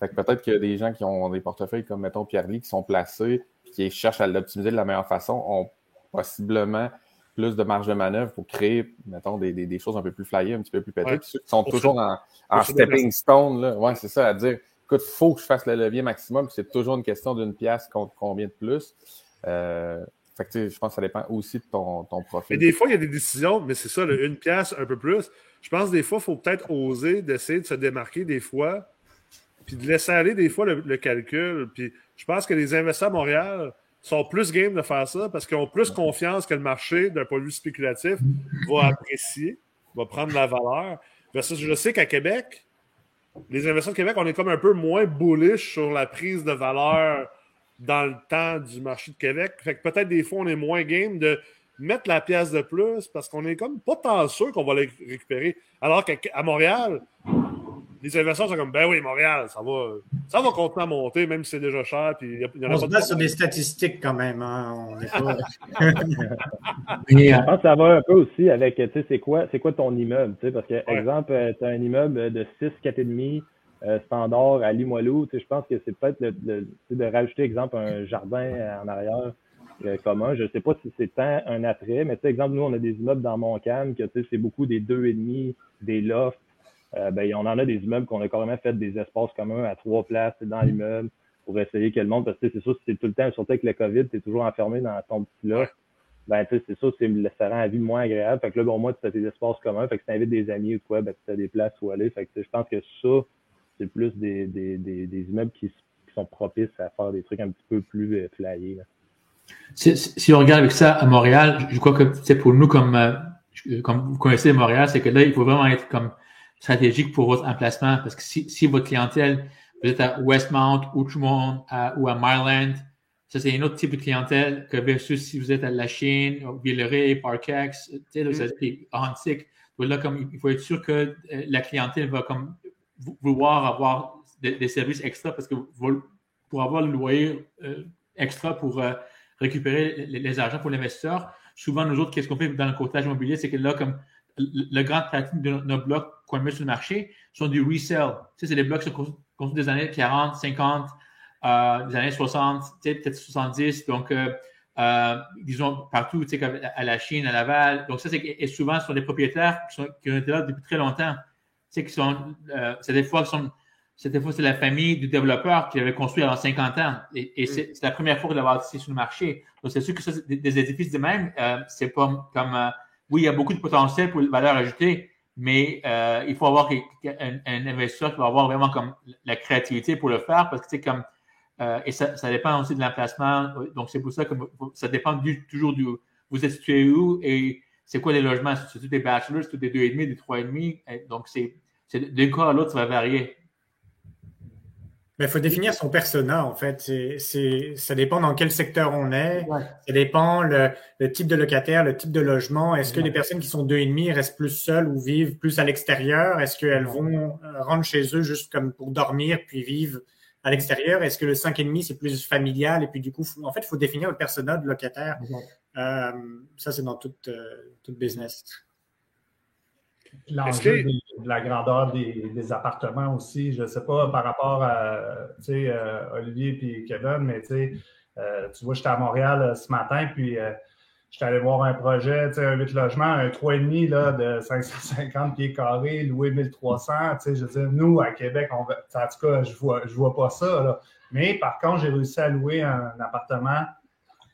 Speaker 4: Fait que peut-être qu'il y a des gens qui ont des portefeuilles comme, mettons, Pierre-Lee, qui sont placés qui cherchent à l'optimiser de la meilleure façon, ont possiblement plus de marge de manœuvre pour créer, mettons, des, des, choses un peu plus flyées, un petit peu plus pétées. Puis ceux qui sont toujours en, stepping stone, là, ouais, c'est ça, à dire, écoute, il faut que je fasse le levier maximum, c'est toujours une question d'une pièce contre combien de plus. Euh, fait je pense que ça dépend aussi de ton, ton profil.
Speaker 1: Mais des fois, il y a des décisions, mais c'est ça, une pièce, un peu plus. Je pense que des fois, il faut peut-être oser d'essayer de se démarquer des fois, puis de laisser aller des fois le, calcul. Puis je pense que les investisseurs à Montréal sont plus game de faire ça parce qu'ils ont plus confiance que le marché, d'un point de vue spéculatif, va apprécier, va prendre la valeur. je sais qu'à Québec, les investisseurs de Québec, on est comme un peu moins bullish sur la prise de valeur dans le temps du marché de Québec. Fait que peut-être des fois, on est moins game de mettre la pièce de plus parce qu'on est comme pas tant sûr qu'on va la récupérer. Alors qu'à Montréal, les investisseurs sont comme ben oui, Montréal, ça va, ça va continuer à monter, même si c'est déjà cher. Puis
Speaker 2: y a, on se base sur des statistiques quand même. Hein? On est pas...
Speaker 5: Je pense que ça va un peu aussi avec, tu sais, c'est quoi, c'est quoi ton immeuble? Tu sais, parce que, exemple, euh, tu as un immeuble de 6, 4,5 euh, standard à Limoilou. Je pense que c'est peut-être le, de rajouter, exemple, un jardin en arrière euh, commun. Je ne sais pas si c'est tant un attrait, mais exemple, nous, on a des immeubles dans Montcalm que c'est beaucoup des deux et demi, des lofts. Euh, ben, on en a des immeubles qu'on a carrément fait des espaces communs à trois places dans l'immeuble pour essayer que le monde, parce que c'est ça, c'est tout le temps, surtout avec le COVID, tu es toujours enfermé dans ton petit loft. Ben, tu sais, c'est ça, c'est le rend la vie moins agréable. Fait que là, bon, moi, tu as tes espaces communs. Fait que si tu invites des amis ou quoi, ben, tu as des places où aller. Fait que je pense que ça, c'est plus des, des, des, immeubles qui, sont propices à faire des trucs un petit peu plus euh, flyés.
Speaker 3: Si, on regarde avec ça à Montréal, je crois que c'est pour nous comme, euh, comme vous connaissez Montréal, c'est que là, il faut vraiment être comme stratégique pour votre emplacement parce que si, si votre clientèle, vous êtes à Westmount, Outremont ou à Maryland, ça c'est un autre type de clientèle que versus si vous êtes à La Chine, Villeray, Parkex, tu sais, vous êtes antique. Là, comme, il faut être sûr que euh, la clientèle va comme vouloir avoir des, services extra parce que pour avoir le loyer euh, extra pour euh, récupérer les, argents pour l'investisseur, souvent nous autres, qu'est-ce qu'on fait dans le courtage immobilier, c'est que là, comme le, grand pratique de nos blocs qu'on met sur le marché sont du resell. Tu sais, c'est des blocs qui sont construits des années 40, 50, euh, des années 60, peut-être 70. Donc, disons, partout, tu sais, à la Chine, à Laval. Donc, ça, c'est souvent, ce sont des propriétaires qui, sont, qui ont été là depuis très longtemps qui sont, euh, c'est des fois, sont, cette fois, c'est la famille du développeur qui l'avait construit avant 50 ans. Et, mm. c'est, la première fois qu'il va ici sur le marché. Donc, c'est sûr que ça, des, édifices de même, euh, c'est pas comme, euh, oui, il y a beaucoup de potentiel pour la valeur ajoutée, mais euh, il faut avoir un, un, investisseur qui va avoir vraiment comme la créativité pour le faire parce que c'est comme, euh, et ça, ça, dépend aussi de l'emplacement. Donc, c'est pour ça que ça dépend du, toujours du, vous êtes situé où et c'est quoi les logements? C'est tous des bachelors, c'est tous des deux et demi, des trois et demi? Donc, c'est, d'un cas à l'autre, ça va varier.
Speaker 2: il faut définir son persona, en fait. C'est, ça dépend dans quel secteur on est. Ça dépend le, type de locataire, le type de logement. Est-ce que les personnes qui sont deux et demi restent plus seules ou vivent plus à l'extérieur? Est-ce qu'elles vont euh, rentrer chez eux juste comme pour dormir puis vivre à l'extérieur? Est-ce que le cinq et demi, c'est plus familial? Et puis, du coup, en fait, il faut définir le persona de locataire. Euh, ça, c'est dans toute, euh, toute business.
Speaker 6: L'enjeu de la grandeur des, appartements aussi, je ne sais pas par rapport à euh, Olivier et Kevin, mais euh, tu vois, j'étais à Montréal euh, ce matin, puis j'étais allé voir un projet, un 8 logements, un 3,5 là, de 550 pieds carrés, loué 1300. Je veux dire, nous, à Québec, on, en tout cas, je ne vois, je vois pas ça. Mais par contre, j'ai réussi à louer un, appartement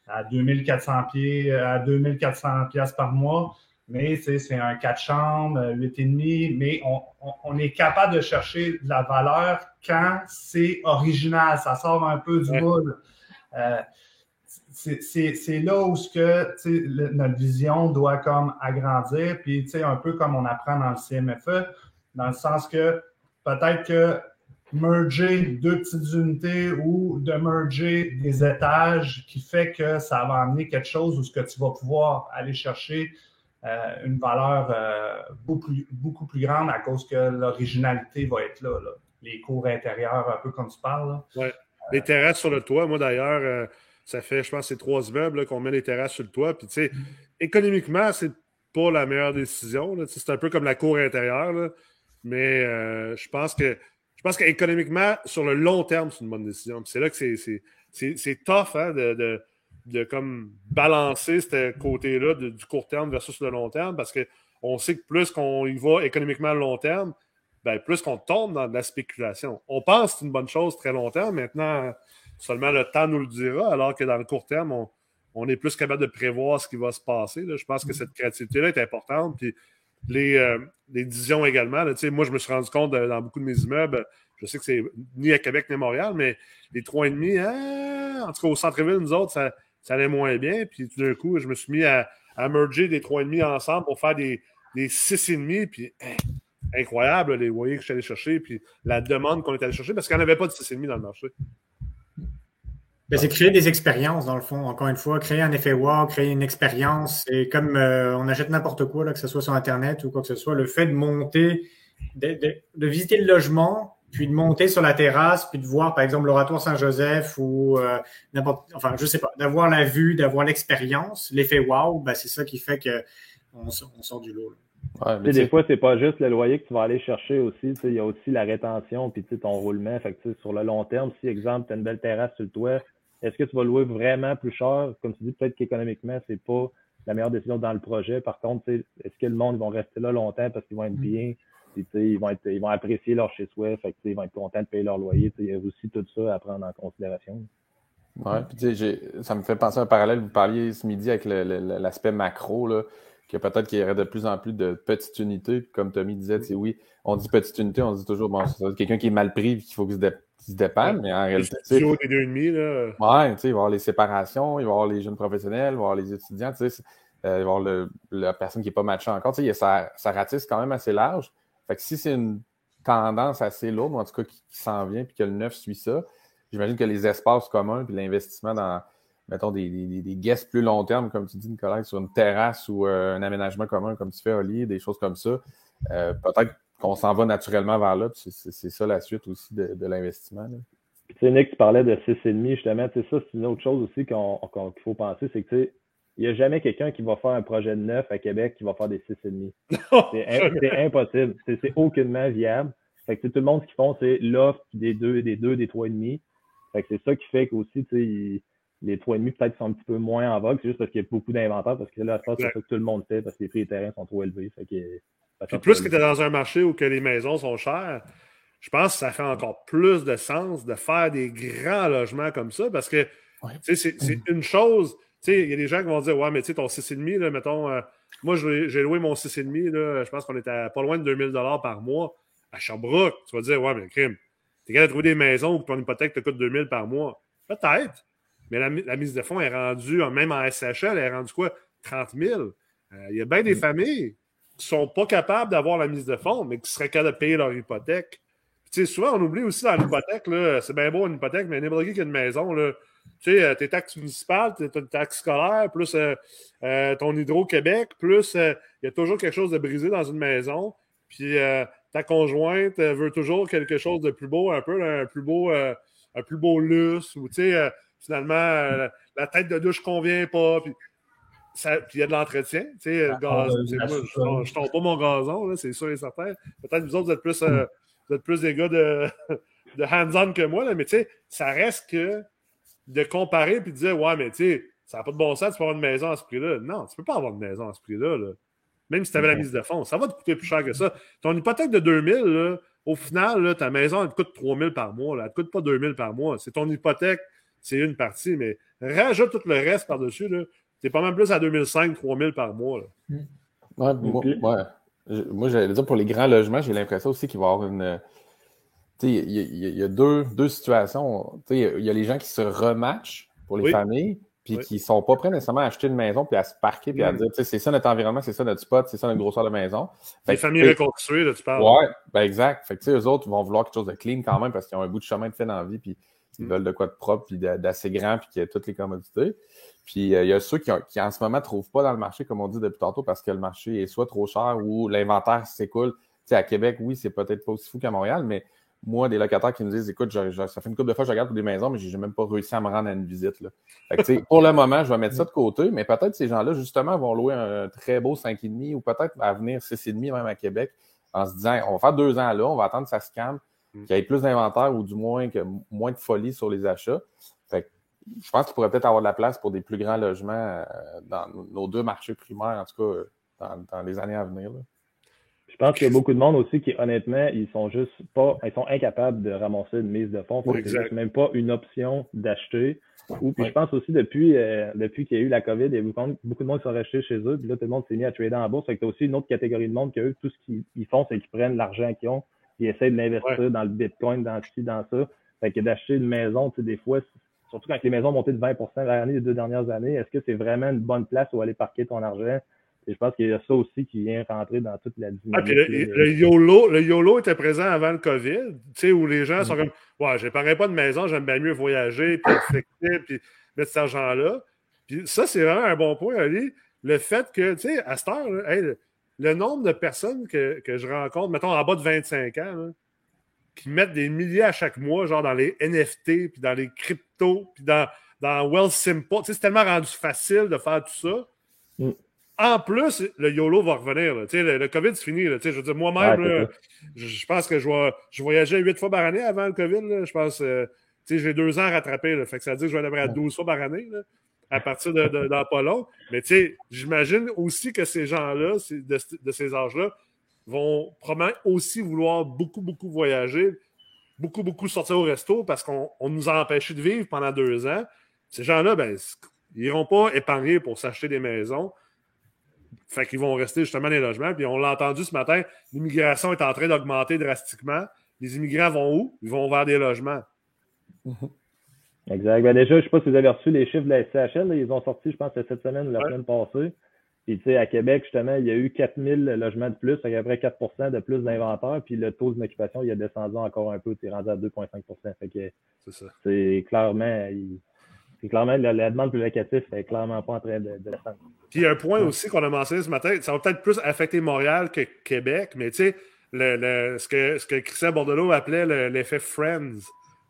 Speaker 6: à 2400 pieds, à 2400 pièces par mois mais c'est un 4 chambres, 8,5, mais on, est capable de chercher de la valeur quand c'est original, ça sort un peu du moule. Euh, c'est là où ce que, notre vision doit comme agrandir, puis un peu comme on apprend dans le CMFE, dans le sens que peut-être que merger deux petites unités ou de merger des étages qui fait que ça va amener quelque chose où ce que tu vas pouvoir aller chercher euh, une valeur euh, beaucoup, plus grande à cause que l'originalité va être là, Les cours intérieurs, un peu comme tu parles.
Speaker 1: Ouais. Les terrasses sur le toit, moi d'ailleurs, euh, ça fait, je pense, c'est trois immeubles qu'on met les terrasses sur le toit. Puis, tu sais, économiquement, c'est pas la meilleure décision. C'est un peu comme la cour intérieure. Mais je pense que je pense qu'économiquement, sur le long terme, c'est une bonne décision. C'est là que c'est tough hein, de de comme balancer ce côté-là du court terme versus le long terme parce qu'on sait que plus qu'on y va économiquement à long terme, ben, plus qu'on tombe dans de la spéculation. On pense que c'est une bonne chose très long terme. Maintenant, seulement le temps nous le dira, alors que dans le court terme, on, est plus capable de prévoir ce qui va se passer. Je pense que cette créativité-là est importante. Puis les, euh, les décisions également. moi, je me suis rendu compte dans beaucoup de mes immeubles, je sais que c'est ni à Québec ni à Montréal, mais les 3,5, hein, en tout cas au centre-ville, nous autres, ça, ça allait moins bien. Puis tout d'un coup, je me suis mis à, merger des 3,5 ensemble pour faire des, des 6,5. Puis hein, incroyable, les loyers que je suis allé chercher, puis la demande qu'on est allé chercher, parce qu'il n'y en avait pas de 6,5 dans le marché.
Speaker 2: Ben, c'est créer des expériences, dans le fond. Encore une fois, créer un effet wow, créer une expérience. Et comme euh, on achète n'importe quoi, là, que ce soit sur Internet ou quoi que ce soit, le fait de monter, de visiter le logement, puis de monter sur la terrasse, puis de voir, par exemple, l'oratoire Saint-Joseph ou euh, n'importe, enfin, je sais pas, d'avoir la vue, d'avoir l'expérience, l'effet wow, ben, c'est ça qui fait que on, sort du lot.
Speaker 5: Ouais, mais des fois, c'est pas juste le loyer que tu vas aller chercher aussi. Il y a aussi la rétention puis ton roulement. Fait que, sur le long terme, si, exemple, tu as une belle terrasse sur le toit, est-ce que tu vas louer vraiment plus cher? Comme tu dis, peut-être qu'économiquement, c'est pas la meilleure décision dans le projet. Par contre, est-ce que le monde va rester là longtemps parce qu'ils vont être mm. Ils, vont être, ils vont apprécier leur chez-soi, fait ils vont être contents de payer leur loyer. Il y a aussi tout ça à prendre en considération.
Speaker 4: Oui, puis ça me fait penser à un parallèle. Vous parliez ce midi avec l'aspect macro, là, que peut-être qu'il y aurait de plus en plus de petites unités. comme Tommy disait, oui, on dit petite unité, on dit toujours, bon, c'est quelqu'un qui est mal pris et qu'il faut qu'il se, dépanne, mais en réalité.
Speaker 1: C'est des deux et demi, là.
Speaker 4: Ouais, tu sais, il va y avoir les séparations, il va y avoir les jeunes professionnels, il va y avoir les étudiants, tu sais, euh, il va y avoir le, la personne qui n'est pas matchée encore. Tu sais, ça, ça ratisse quand même assez large. Fait que si c'est une tendance assez lourde, en tout cas qui, s'en vient, puis que le neuf suit ça, j'imagine que les espaces communs, puis l'investissement dans, mettons, des, des, des, guests plus long terme, comme tu dis, Nicolas, sur une terrasse ou euh, un aménagement commun, comme tu fais, Oli, des choses comme ça, euh, peut-être qu'on s'en va naturellement vers là, c'est ça la suite aussi de, de l'investissement.
Speaker 5: Tu sais, Nick, tu parlais de 6,5, justement, tu sais, ça, c'est une autre chose aussi qu'il faut penser, c'est que, tu sais, il n'y a jamais quelqu'un qui va faire un projet de neuf à Québec qui va faire des 6,5. C'est impossible. C'est aucunement viable. Fait que tout le monde, ce qu'ils font, c'est l'offre des deux, des deux, des trois et demi. Fait que c'est ça qui fait qu'aussi, les trois et demi peut-être sont un petit peu moins en vogue. C'est juste parce qu'il y a beaucoup d'inventaires, parce que là, je pense que c'est ça que tout le monde fait, parce que les prix des terrains sont trop élevés. Fait
Speaker 1: que, plus que tu es dans un marché où que les maisons sont chères, je pense que ça fait encore plus de sens de faire des grands logements comme ça, parce que c'est une chose sais, il y a des gens qui vont dire Ouais, mais tu sais, ton 6,5, là, mettons, euh, moi, j'ai loué mon 6,5, là, je pense qu'on était à pas loin de 2000 par mois à Sherbrooke. Tu vas dire Ouais, mais crime, t'es capable de trouver des maisons où ton hypothèque te coûte 2000 par mois. Peut-être. Mais la, mise de fonds est rendue, même en SHL, elle est rendue quoi? 30 000. Euh, il y a bien des mm. familles qui ne sont pas capables d'avoir la mise de fonds, mais qui seraient capables de payer leur hypothèque. sais, souvent, on oublie aussi dans l'hypothèque, c'est bien beau une hypothèque, mais n'importe qui qui a une maison, là, tu sais, tes taxes municipales, tes taxes scolaires, plus ton Hydro-Québec, plus il y a toujours quelque chose de brisé dans une maison. Puis ta conjointe veut toujours quelque chose de plus beau, un peu, un plus beau, un plus beau luxe, ou tu sais, finalement, la tête de douche convient pas. Puis il y a de l'entretien. Tu sais, ah, gaz, je ne tombe pas mon gazon, c'est sûr et certain. Peut-être vous autres, vous êtes plus, euh, vous êtes plus des gars de, de hands-on que moi, là, mais tu sais, ça reste que de comparer et de dire Ouais, mais tu sais, ça n'a pas de bon sens, tu peux avoir une maison à ce prix-là. Non, tu ne peux pas avoir une maison à ce prix-là. Même si tu avais la mise de fonds, ça va te coûter plus cher que ça. Ton hypothèque de 2000, là, au final, là, ta maison, elle te coûte 3000 par mois. Là. Elle ne te coûte pas 2000 par mois. C'est ton hypothèque, c'est une partie, mais rajoute tout le reste par-dessus. C'est pas mal plus à 2005, 3000 par mois. Là.
Speaker 4: Ouais, moi, moi j'allais dire pour les grands logements, j'ai l'impression aussi qu'il va y avoir une. Il y, y, a deux, deux situations. Il y, a les gens qui se rematchent pour les familles, puis qui ne sont pas prêts nécessairement à acheter une maison, puis à se parquer, puis à mm. dire, c'est ça notre environnement, c'est ça notre spot, c'est ça notre grosseur de maison.
Speaker 1: les familles reconstruites, là, tu parles.
Speaker 4: Ouais, ben exact. Fait que, eux autres vont vouloir quelque chose de clean quand même parce qu'ils ont un bout de chemin de fait dans la vie, puis ils mm. veulent de quoi de propre, puis d'assez grand, puis qui a toutes les commodités. Puis euh, il y a ceux qui, qui, en ce moment ne trouvent pas dans le marché, comme on dit depuis tantôt, parce que le marché est soit trop cher ou l'inventaire s'écoule. À Québec, oui, c'est peut-être pas aussi fou qu'à Montréal, mais moi, des locataires qui me disent Écoute, ça fait une couple de fois que je regarde pour des maisons, mais j'ai même pas réussi à me rendre à une visite. Là. Fait que, pour le moment, je vais mettre ça de côté, mais peut-être ces gens-là, justement, vont louer un très beau 5,5 ou peut-être à venir 6,5 même à Québec en se disant On va faire deux ans là, on va attendre que ça se calme, mm. qu'il y ait plus d'inventaire ou du moins que moins de folie sur les achats. Fait que, je pense qu'il pourrait peut-être avoir de la place pour des plus grands logements euh, dans nos deux marchés primaires, en tout cas dans, les années à venir.
Speaker 5: Je pense qu'il y a beaucoup de monde aussi qui, honnêtement, ils sont juste pas, ils sont incapables de ramasser une mise de fonds. C'est même pas une option d'acheter. Ou puis je pense aussi depuis, euh, depuis qu'il y a eu la COVID, il y a beaucoup, de monde qui sont restés chez eux, puis là, tout le monde s'est mis à trader en bourse. Fait que as aussi une autre catégorie de monde qui, eux, tout ce qu'ils font, c'est qu'ils prennent l'argent qu'ils ont, ils essaient de l'investir dans le Bitcoin, dans ci, dans ça. Fait que d'acheter une maison, tu sais, des fois, surtout quand les maisons ont monté de 20% l'année les deux dernières années, est-ce que c'est vraiment une bonne place où aller parquer ton argent? Et je pense qu'il y a ça aussi qui vient rentrer dans toute la dynamique.
Speaker 1: Ah, puis le, YOLO, le YOLO était présent avant le COVID, tu sais, où les gens sont mm. comme Ouais, je n'épargnerai pas de maison, j'aime bien mieux voyager, puis être puis mettre cet argent-là. Puis ça, c'est vraiment un bon point, Ali. Le fait que, tu sais, à cette heure, le, nombre de personnes que, que, je rencontre, mettons en bas de 25 ans, qui mettent des milliers à chaque mois, genre dans les NFT, puis dans les cryptos, puis dans, dans Well Simple. Tu sais, c'est tellement rendu facile de faire tout ça. Mm. En plus, le YOLO va revenir. Tu sais, le, COVID, c'est fini. Sais, je veux dire, moi-même, je, pense que je, je voyageais huit fois par année avant le COVID. Je pense, euh, j'ai deux ans à rattraper. Fait que ça veut dire que je vais aller à 12 fois par année à partir de, de, Mais tu sais, j'imagine aussi que ces gens-là, de, de ces âges-là, vont probablement aussi vouloir beaucoup, beaucoup voyager, beaucoup, beaucoup sortir au resto parce qu'on nous a empêchés de vivre pendant deux ans. Ces gens-là, ben, ils n'iront pas épargner pour s'acheter des maisons. Fait qu'ils vont rester justement dans les logements. Puis on l'a entendu ce matin, l'immigration est en train d'augmenter drastiquement. Les immigrants vont où? Ils vont vers des logements.
Speaker 5: Exact. Ben déjà, je ne sais pas si vous avez reçu les chiffres de la SCHL. ils ont sorti, je pense, cette semaine ou la semaine passée. Puis, tu sais, à Québec, justement, il y a eu 4000 logements de plus, à peu près 4% de plus d'inventaire. Puis, le taux d'occupation, il a descendu encore un peu. Tu es rendu à 2,5% Fait que c'est clairement, c'est clairement, la, demande plus locative n'est clairement pas en train de, de descendre.
Speaker 1: Puis, un point aussi qu'on a mentionné ce matin, ça va peut-être plus affecter Montréal que Québec, mais tu sais, le, ce, que, ce que Christian Bordelot appelait l'effet Friends. Tu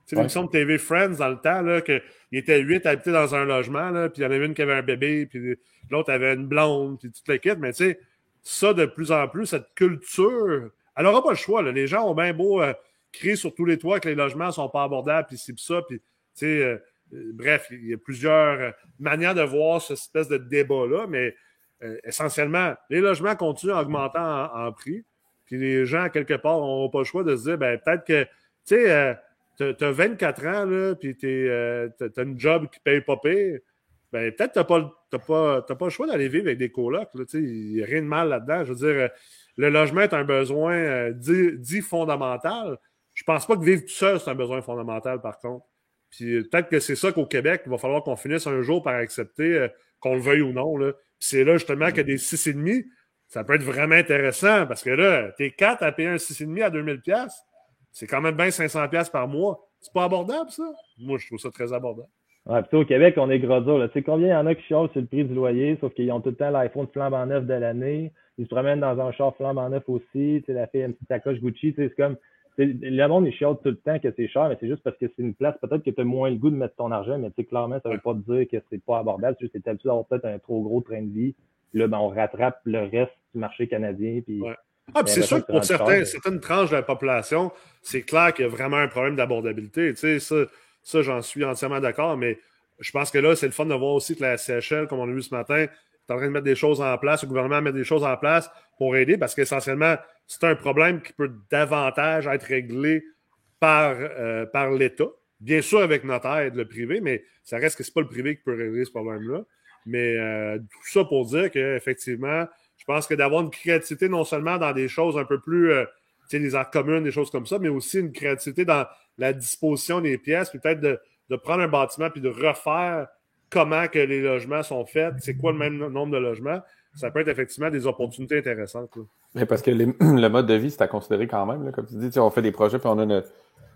Speaker 1: sais, l'émission de TV Friends dans le temps, là, qu'il était huit habités dans un logement, là, puis il y en avait une qui avait un bébé, puis l'autre avait une blonde, puis toute l'équipe. Mais tu sais, ça, de plus en plus, cette culture, elle n'aura pas le choix. Les gens ont bien beau euh, crier sur tous les toits que les logements ne sont pas abordables, puis c'est ça, puis tu sais, euh, bref, il y a plusieurs euh, manières de voir ce espèce de débat-là, mais essentiellement, les logements continuent à augmenter en, prix, puis les gens, quelque part, n'ont pas le choix de se dire, ben peut-être que, tu as 24 ans, là, puis tu as une job qui paye pas pire ben, peut-être que tu n'as pas, le choix d'aller vivre avec des colocs. Il n'y a rien de mal là-dedans. Je veux dire, le logement est un besoin euh, dit, fondamental. Je ne pense pas que vivre tout seul, c'est un besoin fondamental, par contre. Puis euh, peut-être que c'est ça qu'au Québec, il va falloir qu'on finisse un jour par accepter, euh, qu'on le veuille ou non. C'est là justement que des 6,5, ça peut être vraiment intéressant parce que là, tu es 4 à payer un 6,5 à 2000$. c'est quand même bien 500$ par mois. C'est pas abordable, ça? Moi, je trouve ça très abordable.
Speaker 5: Ouais, puis au Québec, on est gros dur. Tu sais combien il y en a qui chialent sur le prix du loyer, sauf qu'ils ont tout le temps l'iPhone flambant neuf de l'année. Ils se promènent dans un char flambant neuf aussi. Tu sais, la fille une petite sacoche Gucci. C'est comme. Le monde, il chiale tout le temps que c'est cher, mais c'est juste parce que c'est une place, peut-être que tu as moins le goût de mettre ton argent, mais tu clairement, ça veut pas te dire que c'est pas abordable. C'est juste que tu habitué d'avoir peut-être un trop gros train de vie. Là, ben, on rattrape le reste du marché canadien. Puis,
Speaker 1: Ah, puis c'est sûr que pour certains, certaines tranches de la population, c'est clair qu'il y a vraiment un problème d'abordabilité. Tu sais, ça, ça j'en suis entièrement d'accord, mais je pense que là, c'est le fun de voir aussi que la CHL, comme on a vu ce matin, est en train de mettre des choses en place, le gouvernement met des choses en place pour aider, parce qu'essentiellement, c'est un problème qui peut davantage être réglé par, euh, par l'État. Bien sûr, avec notre aide, le privé, mais ça reste que ce n'est pas le privé qui peut régler ce problème-là. Mais euh, tout ça pour dire qu'effectivement, je pense que d'avoir une créativité non seulement dans des choses un peu plus, euh, tu sais, des arts communes, des choses comme ça, mais aussi une créativité dans la disposition des pièces, peut-être de, de prendre un bâtiment puis de refaire comment que les logements sont faits, c'est quoi le même nombre de logements, ça peut être effectivement des opportunités intéressantes.
Speaker 4: Mais parce que le mode de vie, c'est à considérer quand même. Là, comme tu dis, on fait des projets, puis on a notre,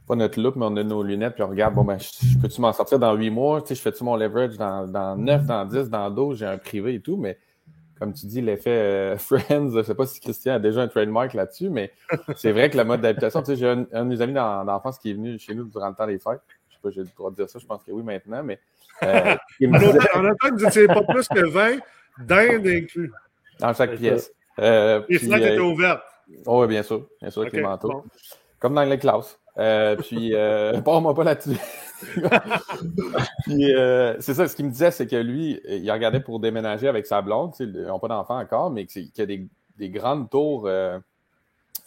Speaker 4: pas notre look, mais on a nos lunettes, puis on regarde, bon, ben, je, peux-tu m'en sortir dans huit mois? Tu sais, je fais-tu mon leverage dans, dans 9, dans 10, dans 12, j'ai un privé et tout, mais comme tu dis, l'effet euh, Friends, je sais pas si Christian a déjà un trademark là-dessus, mais c'est vrai que le mode d'habitation, tu sais, j'ai un, un, de mes amis d'enfance qui est venu chez nous durant le temps des fêtes pas, j'ai le droit de dire ça, je pense que oui maintenant, mais.
Speaker 1: Euh. En attend que vous n'étiez pas plus que 20 d'Inde inclus.
Speaker 4: Dans chaque pièce. Euh,
Speaker 1: les fenêtres étaient ouvertes.
Speaker 4: Oh, oui, bien sûr. Bien sûr, avec les manteaux. Comme dans les classes. Euh, puis, euh, moi pas là-dessus. puis, euh, c'est ça, ce qu'il me disait, c'est que lui, il regardait pour déménager avec sa blonde. Ils n'ont pas d'enfant encore, mais qu'il y a des, des grandes tours euh,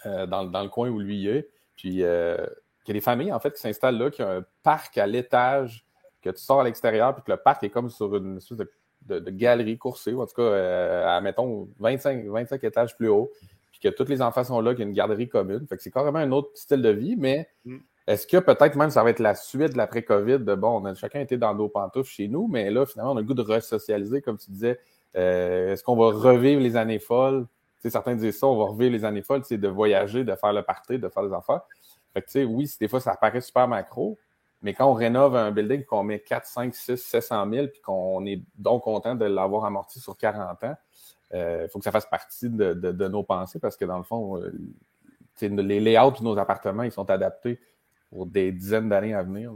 Speaker 4: euh, dans, dans, le coin où lui est. Puis, il y a des familles, en fait, qui s'installent là, qui ont un parc à l'étage, que tu sors à l'extérieur, puis que le parc est comme sur une espèce de, de, galerie coursée, ou en tout cas, euh, à, mettons, 25, 25 étages plus haut, puis que tous les enfants sont là, qu'il y a une garderie commune. Fait que c'est carrément un autre style de vie, mais mm. est-ce que peut-être même ça va être la suite de l'après-COVID, de bon, on a chacun été dans nos pantoufles chez nous, mais là, finalement, on a le goût de resocialiser, comme tu disais. Euh, est-ce qu'on va revivre les années folles? sais, certains disent ça, on va revivre les années folles, c'est de voyager, de faire le party, de faire des affaires. Fait que, tu sais, oui, des fois, ça paraît super macro, mais quand on rénove un building, qu'on met 4, 5, 6, 700 000, puis qu'on est donc content de l'avoir amorti sur 40 ans, il euh, faut que ça fasse partie de, de, nos pensées parce que, dans le fond, euh, les layouts de nos appartements, ils sont adaptés pour des dizaines d'années à venir.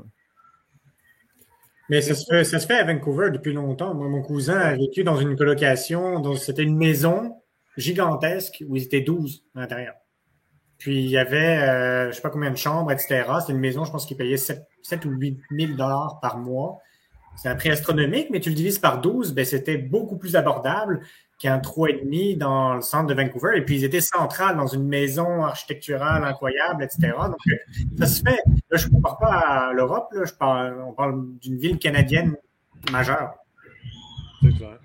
Speaker 2: Mais ça se, fait, ça se, fait, à Vancouver depuis longtemps. Moi, mon cousin a vécu dans une colocation, c'était une maison gigantesque où ils étaient 12 à l'intérieur. Puis il y avait, euh, je sais pas combien de chambres, etc. C'était une maison, je pense qu'il payait 7, 7, ou 8 000 dollars par mois. C'est un prix astronomique, mais tu le divises par 12, ben, c'était beaucoup plus abordable qu'un 3,5 dans le centre de Vancouver. Et puis, ils étaient centrales dans une maison architecturale incroyable, etc. Donc, euh, ça se fait. Là, je ne compare pas à l'Europe. Là, je parle, on parle d'une ville canadienne majeure.
Speaker 1: C'est clair.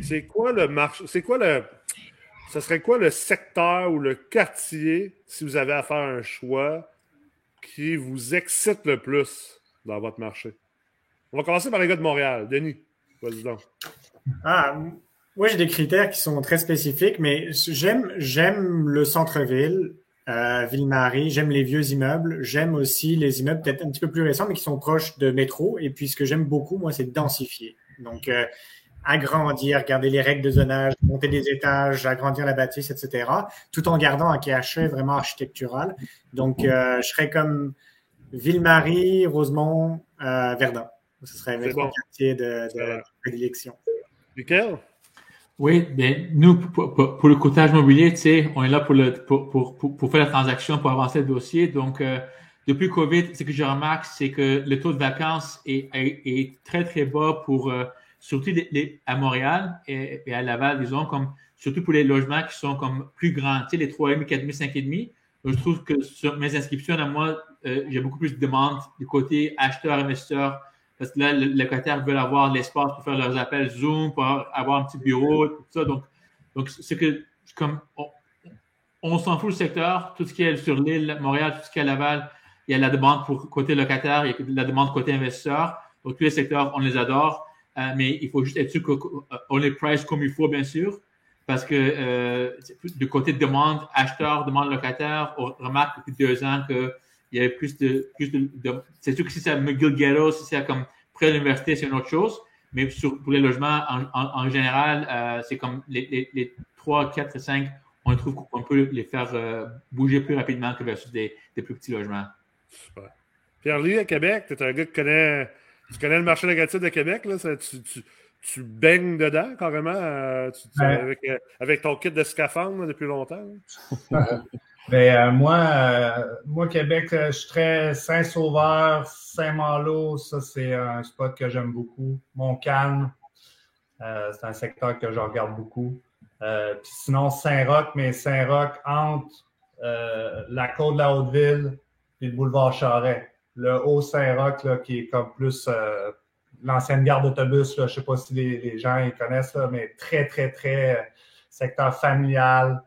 Speaker 1: C'est quoi le marché? C'est quoi le ce serait quoi le secteur ou le quartier, si vous avez à faire un choix, qui vous excite le plus dans votre marché? On va commencer par les gars de Montréal. Denis, donc.
Speaker 2: Ah, moi, j'ai des critères qui sont très spécifiques, mais j'aime, j'aime le centre-ville, euh, Ville-Marie, j'aime les vieux immeubles, j'aime aussi les immeubles peut-être un petit peu plus récents, mais qui sont proches de métro. Et puis, ce que j'aime beaucoup, moi, c'est densifier. Donc, euh, agrandir, garder les règles de zonage, monter des étages, agrandir la bâtisse, etc., tout en gardant un cachet vraiment architectural. Donc, euh, je serais comme Ville-Marie, Rosemont, euh, Verdun. Ce serait mes bon. quartiers de, de prédilection.
Speaker 1: Michael?
Speaker 3: Oui, bien, nous, pour, pour, le coûtage immobilier, tu sais, on est là pour, le, pour, pour, pour, faire la transaction, pour avancer le dossier. Donc, euh, depuis Covid, ce que je remarque, c'est que le taux de vacances est, est, est très, très bas pour euh, surtout les, à Montréal et, à Laval, disons, comme surtout pour les logements qui sont comme plus grands, tu sais, les 3,5, 4,5, 5,5. Je trouve que sur mes inscriptions, à moi, euh, j'ai beaucoup plus de demandes du côté acheteur-investisseur. Parce que là, les locataires veulent avoir l'espace pour faire leurs appels Zoom, pour avoir un petit bureau, tout ça. Donc, donc c'est que, comme, on, s'en fout le secteur, tout ce qui est sur l'île, Montréal, tout ce qui est à Laval, il y a la demande pour côté locataire, il y a la demande côté investisseur. Donc, tous les secteurs, on les adore. Euh, mais il faut juste être sûr qu'on les price comme il faut, bien sûr. parce que euh, du côté de demande acheteur, demande locataire, on remarque depuis deux ans qu'il y avait plus de. Plus de, c'est sûr que si c'est à McGill Ghetto, si c'est comme près de l'université, c'est une autre chose. Mais pour les logements, en, général, euh, c'est comme les, les, 3, 4 et 5, on trouve qu'on peut les faire euh, bouger plus rapidement que versus des, des plus petits logements.
Speaker 1: Super. Pierre-Louis, à Québec, tu es un gars qui connaît, tu connais le marché locatif de Québec. Là, tu, tu, tu baignes dedans carrément euh, avec, euh, avec, ton kit de scaphandre depuis longtemps.
Speaker 6: ben, euh, moi, moi, Québec, je suis très Saint-Sauveur, Saint-Malo, ça c'est un spot que j'aime beaucoup. Montcalm, c'est un secteur que je regarde beaucoup. Puis sinon, Saint-Roch, mais Saint-Roch entre la côte de la Haute-Ville et le boulevard Charret. Le Haut-Saint-Roch, qui est comme plus l'ancienne gare d'autobus, je ne sais pas si les, gens ils connaissent, mais très, très, très euh, secteur familial.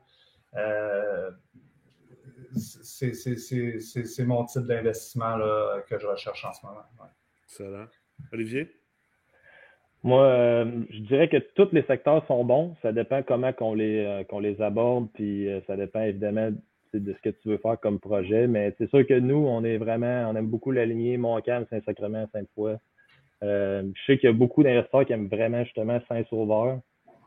Speaker 6: Euh, c'est mon type d'investissement que je recherche en ce moment.
Speaker 1: Excellent. Olivier?
Speaker 5: Moi, euh, je dirais que tous les secteurs sont bons. Ça dépend comment qu'on les, les aborde, puis ça dépend évidemment de ce que tu veux faire comme projet. Mais c'est sûr que nous, on est vraiment, on aime beaucoup la lignée Montcalm, Saint-Sacrement, Sainte-Foy. Euh, je sais qu'il y a beaucoup d'investisseurs qui aiment vraiment justement Saint-Sauveur.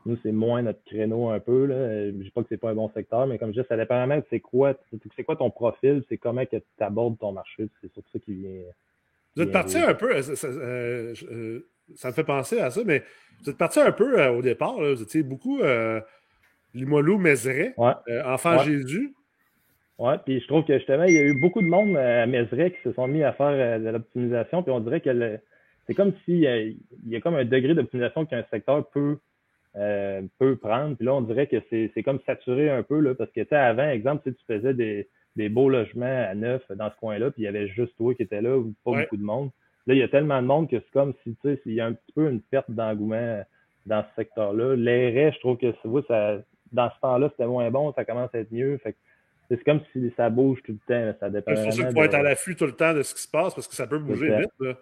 Speaker 5: Nous, c'est moins notre créneau un peu. Là. Euh, je dis pas que c'est pas un bon secteur, mais comme je dis, ça dépend vraiment de c'est quoi, c'est quoi ton profil, c'est comment que tu abordes ton marché. C'est surtout ça qui vient.
Speaker 1: Vous êtes parti un peu, ça, me fait penser à ça, mais vous êtes parti un peu euh, au départ. vous étiez beaucoup Limoilou, Mézeray, Enfant Jésus.
Speaker 5: Oui, puis je trouve que justement, il y a eu beaucoup de monde à Mézeray qui se sont mis à faire de l'optimisation, puis on dirait que c'est comme s'il y, a, il y a comme un degré d'optimisation qu'un secteur peut, euh, peut prendre. Puis là, on dirait que c'est comme saturé un peu, là, parce que avant, exemple, si tu faisais des, des beaux logements à neuf dans ce coin-là, puis il y avait juste toi qui étais là, ou pas beaucoup de monde. Là, il y a tellement de monde que c'est comme si, tu sais, il y a un petit peu une perte d'engouement dans ce secteur-là. L'air, je trouve que ça, dans ce temps-là, c'était moins bon, ça commence à être mieux. Fait c'est comme si ça bouge tout le temps. Ça dépend.
Speaker 1: C'est pour ça qu'il faut être à l'affût tout le temps de ce qui se passe parce que ça peut bouger vite. Là.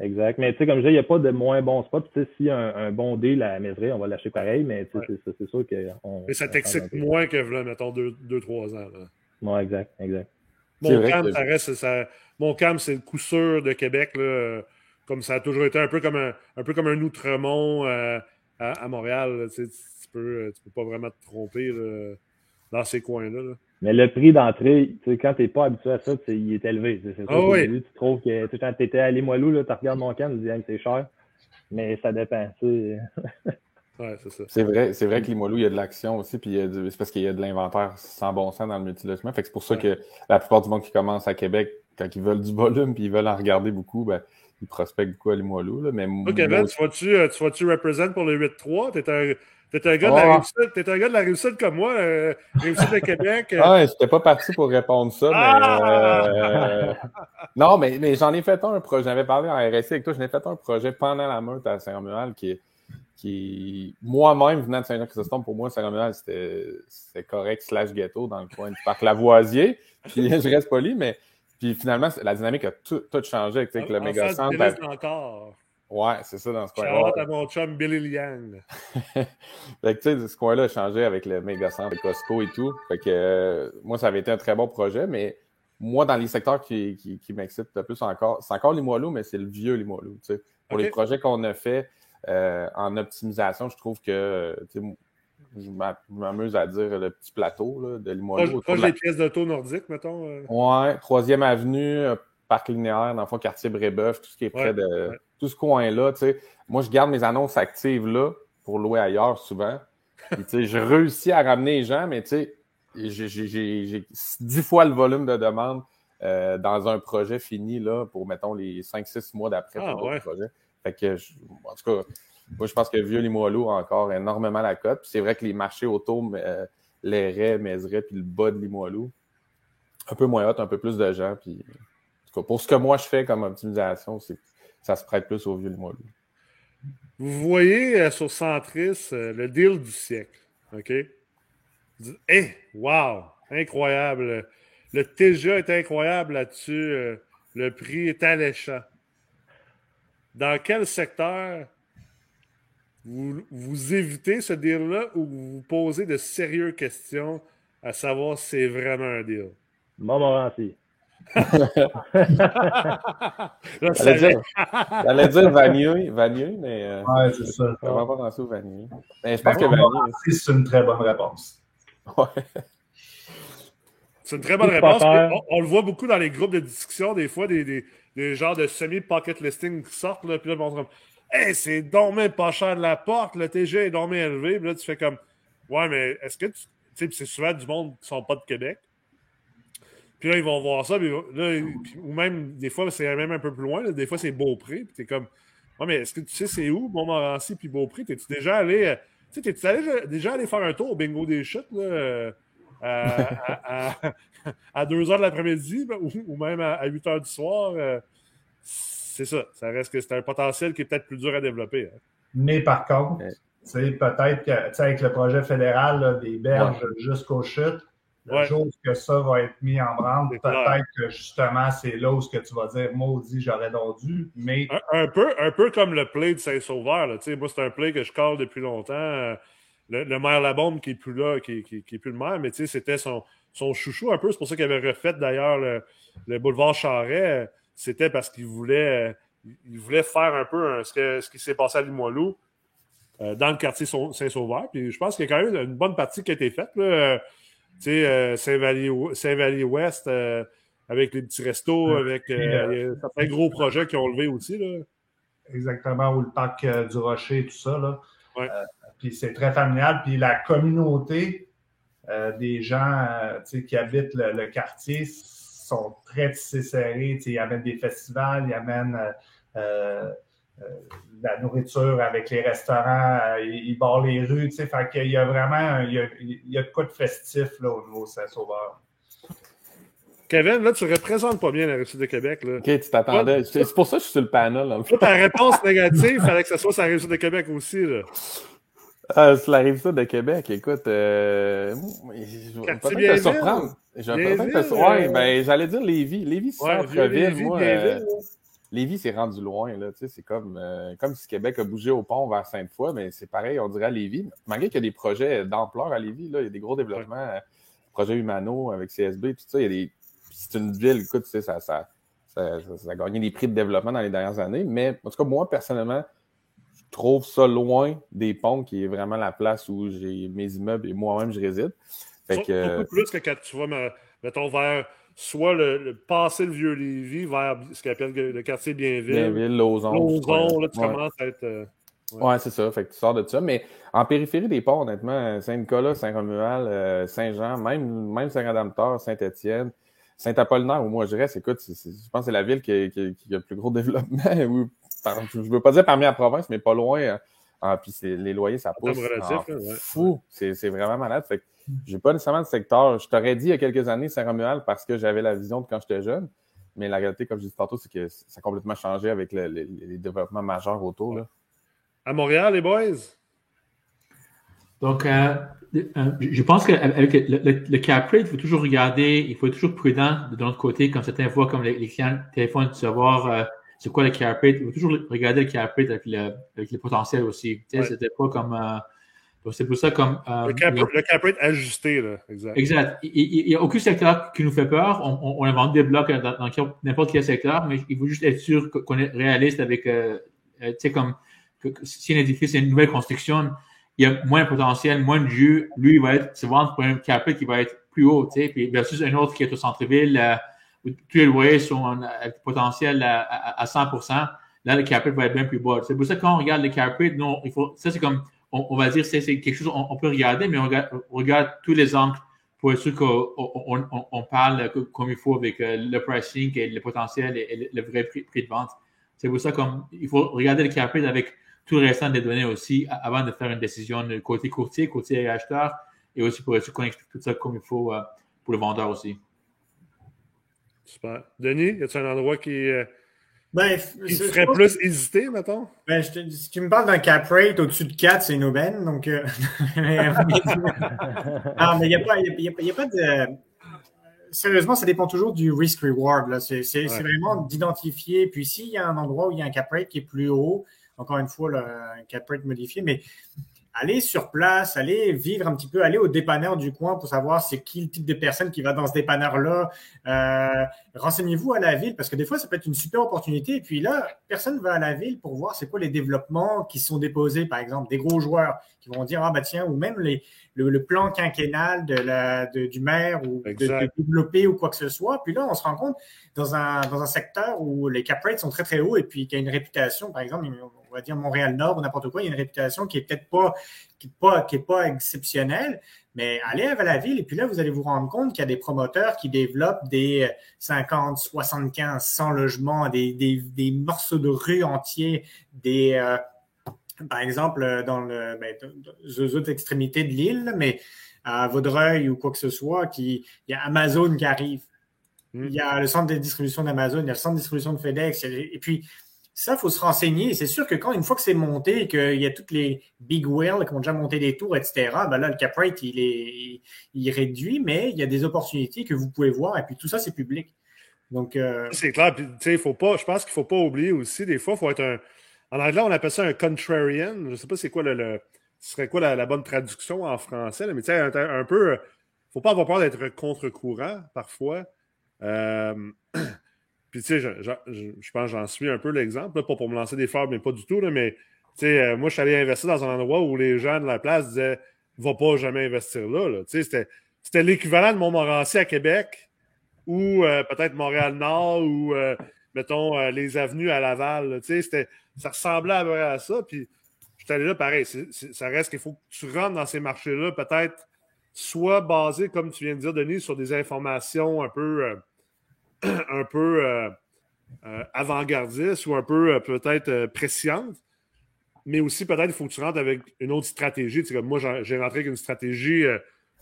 Speaker 5: Exact. Mais tu sais, comme je disais, il n'y a pas de moins bon spot. Tu sais, s'il y a un, bon deal à la maîtrise, on va lâcher pareil, mais tu sais, c'est sûr que.
Speaker 1: Mais ça t'excite moins que, là, mettons, 2-3 ans. Là.
Speaker 5: Ouais, exact, exact.
Speaker 1: Mon cam, ça reste. Ça... Mon cam, c'est le coup sûr de Québec, là, comme ça a toujours été un peu comme un, un, peu comme un Outremont euh, à, Montréal. tu, sais, tu, peux, tu peux pas vraiment te tromper là, dans ces coins-là. Là.
Speaker 5: Mais le prix d'entrée, tu sais, quand tu n'es pas habitué à ça, il est élevé. C'est
Speaker 1: oh oui.
Speaker 5: tu trouves que tu quand tu étais à Limoilou, tu regardes mon camp, tu dis c'est cher. Mais ça dépend.
Speaker 1: ouais, c'est ça.
Speaker 4: C'est vrai, c'est vrai que Limoilou, il y a de l'action aussi, puis c'est parce qu'il y a de l'inventaire sans bon sens dans le multilogement. Fait que c'est pour ça que la plupart du monde qui commence à Québec, quand ils veulent du volume puis ils veulent en regarder beaucoup, ben, ils prospectent beaucoup à Limoilou. Là. Mais
Speaker 1: ok, Ben, tu vas-tu, euh, tu represent pour le 8-3? T'es un T'es un, gars de la réussite, t'es un gars de la réussite comme moi, euh, réussite de Québec.
Speaker 4: Euh. Ah, j'étais pas parti pour répondre ça, mais ah! euh, non, mais, mais j'en ai fait un projet. J'avais parlé en RSC avec toi, j'en ai fait un projet pendant la meute à Saint-Romuald qui qui moi-même venant de Saint-Jean-Chrysostome, pour moi, Saint-Romuald, c'était correct slash ghetto dans le coin du parc Lavoisier. Puis je reste poli, mais puis finalement, la dynamique a tout, tout changé avec, avec le méga centre.
Speaker 1: encore.
Speaker 4: Ouais, c'est ça dans ce coin-là.
Speaker 1: Shout à mon chum Billy Liang.
Speaker 4: fait que tu sais, ce coin-là a changé avec le méga centre, Costco et tout. Fait que euh, moi, ça avait été un très bon projet, mais moi, dans les secteurs qui, qui, qui m'excitent le plus encore, c'est encore Limoilou, mais c'est le vieux sais. Pour les projets qu'on a fait euh, en optimisation, je trouve que je m'amuse à dire le petit plateau là, de Limoilou.
Speaker 1: Proche, des pièces d'auto nordiques, mettons. Euh.
Speaker 4: Ouais, troisième avenue, parc linéaire, dans le fond, quartier Brébeuf, tout ce qui est près de tout ce coin-là. Moi, je garde mes annonces actives là pour louer ailleurs souvent. Puis, je réussis à ramener les gens, mais j'ai dix fois le volume de demande euh, dans un projet fini là, pour, mettons, les 5-6 mois d'après
Speaker 1: ah,
Speaker 4: pour projet. Fait que, en tout cas, moi, je pense que Vieux Limoilou a encore énormément la cote. C'est vrai que les marchés autour, euh, les raies, puis le bas de Limoilou, un peu moins hot, un peu plus de gens. Pour ce que moi je fais comme optimisation, ça se prête plus au vieux Limoilou.
Speaker 1: Vous voyez euh, sur Centris euh, le deal du siècle. OK? Eh, wow! Incroyable. Le TGA est incroyable là-dessus. Euh, le prix est alléchant. Dans quel secteur vous, vous évitez ce deal-là ou vous vous posez de sérieuses questions à savoir si c'est vraiment un deal?
Speaker 5: Montmorency.
Speaker 4: J'allais dire, j'allais dire Vanier, Vanier, mais euh,
Speaker 6: Ouais, c'est ça.
Speaker 4: je vraiment pas pensé au Vanier? Mais je pense que
Speaker 6: Ben,
Speaker 4: Vanier,
Speaker 6: c'est une très bonne réponse.
Speaker 4: ouais.
Speaker 1: C'est une très bonne réponse. On, on le voit beaucoup dans les groupes de discussion, des fois, des, des, des genres de semi-pocket listing qui sortent, là, puis là, on Hey, c'est donc même pas cher de la porte, le TG est donc même élevé. Puis là, tu fais comme Ouais, mais est-ce que tu. Tu sais, c'est souvent du monde qui sont pas de Québec. Puis là, ils vont voir ça, là, ou même, des fois, c'est même un peu plus loin, là, des fois, c'est Beaupré, puis t'es comme Ouais, mais est-ce que tu sais c'est où, Montmorency, puis Beaupré? T'es-tu déjà allé. euh, Tu t'es-tu allé- déjà allé faire un tour au bingo des chutes, là euh, à, à, à 2 h de l'après-midi ben, ou, même à, 8 h du soir, euh, c'est ça. Ça reste que c'est un potentiel qui est peut-être plus dur à développer. hein.
Speaker 6: Mais par contre,
Speaker 4: Ouais.
Speaker 6: tu sais, peut-être que tu sais, avec le projet fédéral là, des berges jusqu'aux chutes, le
Speaker 1: Ouais.
Speaker 6: jour que ça va être mis en branle, peut-être que justement, c'est là où ce que tu vas dire maudit, j'aurais donc dû, mais
Speaker 1: Un, un peu, un peu comme le play de Saint-Sauveur. là. Tu sais, Moi, c'est un play que je colle depuis longtemps. Euh, Le, le maire Labombe qui n'est plus là, qui, qui, qui est plus le maire, mais tu sais, c'était son, son chouchou un peu. C'est pour ça qu'il avait refait d'ailleurs le, le boulevard Charret. C'était parce qu'il voulait, euh, il voulait faire un peu ce, que- ce qui s'est passé à Limoilou euh, dans le quartier Sau- Saint-Sauveur. Puis je pense qu'il y a quand même une bonne partie qui a été faite. là. Euh, Tu sais, euh, avec les petits restos, avec certains gros projets qui ont levé aussi. Là.
Speaker 6: exactement où le parc du Rocher, tout ça. Là.
Speaker 1: Ouais.
Speaker 6: Puis c'est très familial. Puis la communauté des gens qui habitent le, le quartier sont très tissés serrés. Ils amènent des festivals, ils amènent euh, euh, euh, de la nourriture avec les restaurants, euh, ils, ils barrent les rues. Fait qu'il y a vraiment il y a, il y a de quoi de festif là, au niveau Saint-Sauveur.
Speaker 1: Kevin, là, tu représentes pas bien la Réussite de Québec. Là.
Speaker 4: Ok, tu t'attendais. C'est c'est pour ça que je suis sur le panel.
Speaker 1: Toi, ta réponse négative, il fallait que ce soit sur la Réussite de Québec aussi. Là.
Speaker 4: Euh, sur la sud de Québec, écoute, euh, je vais peut-être te surprendre. Vais peut-être
Speaker 1: Bienville,
Speaker 4: te Ouais,
Speaker 1: euh,
Speaker 4: ben, j'allais dire Lévis. Lévis,
Speaker 1: Ouais,
Speaker 4: centre-ville, moi. Euh,
Speaker 1: là.
Speaker 4: Lévis, c'est rendu loin, là. Tu sais, c'est comme, euh, comme si Québec a bougé au pont vers Sainte-Foy, mais c'est pareil, on dirait à Lévis. Malgré qu'il y a des projets d'ampleur à Lévis, là, il y a des gros développements, euh, projet Humano avec CSB, tout ça, il y a des. C'est une ville, écoute, tu sais, ça, ça, ça, ça- ça a gagné des prix de développement dans les dernières années. Mais en tout cas, moi, personnellement, je trouve ça loin des ponts, qui est vraiment la place où j'ai mes immeubles et moi-même je réside. Fait que, euh,
Speaker 1: Beaucoup plus que quand tu vas, me- mettons, vers soit le, le passer le vieux Lévis, vers ce qu'on appelle le quartier Bienville.
Speaker 4: Blainville, Lauson.
Speaker 1: Lauson, là, tu
Speaker 4: ouais.
Speaker 1: commences à être. euh,
Speaker 4: Ouais, c'est ça. Fait que tu sors de ça. Mais en périphérie des ponts, honnêtement, Saint-Nicolas, Saint-Romuald, euh, Saint-Jean, même, même Saint-Rédempteur, Saint-Étienne, Saint-Apollinaire, où moi je reste, écoute, je pense que c'est la ville qui, a- qui a- qui a le plus gros développement. par- je veux pas dire parmi la province, mais pas loin. euh, ah, puis les loyers, ça pousse. en
Speaker 1: là, ouais.
Speaker 4: fou. C'est c'est vraiment malade. Fait que j'ai pas nécessairement de secteur. Je t'aurais dit il y a quelques années Saint-Romuald parce que j'avais la vision de quand j'étais jeune. Mais la réalité, comme je disais tantôt, c'est que ça a complètement changé avec le- le- les développements majeurs autour. Là.
Speaker 1: À Montréal, les boys?
Speaker 3: Donc, euh, euh, je pense qu'avec le, le, le cap rate, il faut toujours regarder, il faut être toujours prudent de notre côté, comme certaines fois, comme les, les clients téléphonent, de savoir euh, c'est quoi le cap rate. Il faut toujours regarder le cap rate avec le, avec le potentiel aussi. Tu sais,
Speaker 1: Ouais.
Speaker 3: C'était pas comme. C'est pour ça comme. euh,
Speaker 1: Le cap,
Speaker 3: il y a-
Speaker 1: le cap rate ajusté, là. Exact.
Speaker 3: Exact. Il n'y a aucun secteur qui nous fait peur. On, on, on vendu des blocs dans, dans n'importe quel secteur, mais il faut juste être sûr qu'on est réaliste avec, euh, euh, tu sais, comme que, que si un édifice est une nouvelle construction, il y a moins de potentiel, moins de jus. Lui, il va être, se vendre pour un cap rate qui va être plus haut, tu sais, puis versus un autre qui est au centre-ville, euh, où tous les loyers sont avec potentiel à, à, à 100%. Là, le cap rate va être bien plus bas. C'est pour ça que quand on regarde le cap rate, non, il faut, ça c'est comme, on, on va dire, c'est c'est quelque chose qu'on on peut regarder, mais on regarde, on regarde tous les angles pour être sûr qu'on on, on, on parle co- comme il faut avec euh, le pricing et le potentiel et, le, vrai prix, de vente. C'est pour ça qu'il faut regarder le cap avec tout le restant des données aussi avant de faire une décision côté courtier, côté acheteur et aussi pour être sûr qu'on explique tout ça comme il faut euh, pour le vendeur aussi.
Speaker 1: Super. Denis, y a-t-il un endroit qui, euh,
Speaker 2: Ben,
Speaker 1: qui te ferait plus hésiter, mettons?
Speaker 2: Ben, je te- si tu me parles d'un cap rate au-dessus de 4, c'est une aubaine. Donc, euh, ah, mais il n'y a, il a- il y a pas- il y a pas de. Sérieusement, ça dépend toujours du risk-reward. là. C'est c'est- c'est
Speaker 1: Ouais.
Speaker 2: vraiment d'identifier. Puis, s'il y a un endroit où il y a un cap rate qui est plus haut, encore une fois, un cap rate modifié, mais allez sur place, allez vivre un petit peu, allez au dépanneur du coin pour savoir c'est qui le type de personne qui va dans ce dépanneur-là. Euh, renseignez-vous à la ville parce que des fois, ça peut être une super opportunité. Et puis là, personne va à la ville pour voir c'est quoi les développements qui sont déposés, par exemple, des gros joueurs qui vont dire, ah bah tiens, ou même les, le, plan quinquennal de la, du maire ou de, développer ou quoi que ce soit. Puis là, on se rend compte dans un, dans un secteur où les cap rates sont très, très hauts et puis qui a une réputation, par exemple, on va dire Montréal-Nord ou n'importe quoi, il y a une réputation qui est peut-être pas, qui est pas, qui est pas exceptionnelle. Mais allez à la ville et puis là, vous allez vous rendre compte qu'il y a des promoteurs qui développent des 50, 75, 100 logements, des, des, des morceaux de rue entiers, des, euh, par exemple, dans le, ben, aux autres extrémités de l'île, mais à Vaudreuil ou quoi que ce soit, qui, il y a Amazon qui arrive. Hmm. Il y a le centre de distribution d'Amazon, il y a le centre de distribution de FedEx. Et puis, ça, il faut se renseigner. C'est sûr que quand une fois que c'est monté, qu'il y a toutes les big whales qui ont déjà monté des tours, etc., ben là, le cap rate, il est il réduit, mais il y a des opportunités que vous pouvez voir. Et puis tout ça, c'est public. Donc, euh,
Speaker 1: C'est clair. Puis, faut pas, je pense qu'il ne faut pas oublier aussi, des fois, il faut être un en anglais, on appelle ça un contrarian. Je ne sais pas c'est quoi le, ce serait quoi la, bonne traduction en français, mais tu sais, un, un, peu. Faut pas avoir peur d'être contre-courant parfois. Euh, puis tu sais, je, je, pense que j'en suis un peu l'exemple, pas pour me lancer des fleurs, mais pas du tout. Là, mais tu sais, euh, moi, je suis allé investir dans un endroit où les gens de la place disaient Va pas jamais investir là. là. Tu sais, c'était, l'équivalent de Montmorency à Québec ou euh, peut-être Montréal-Nord ou mettons les avenues à Laval. Ça ressemblait à, ça. Puis je suis allé là, pareil. ça reste qu'il faut que tu rentres dans ces marchés-là, peut-être soit basé, comme tu viens de dire, Denis, sur des informations un peu, euh, un peu euh, euh, avant-gardistes ou un peu peut-être prescientes. Mais aussi, peut-être, il faut que tu rentres avec une autre stratégie. Sais, moi, j'ai rentré avec une stratégie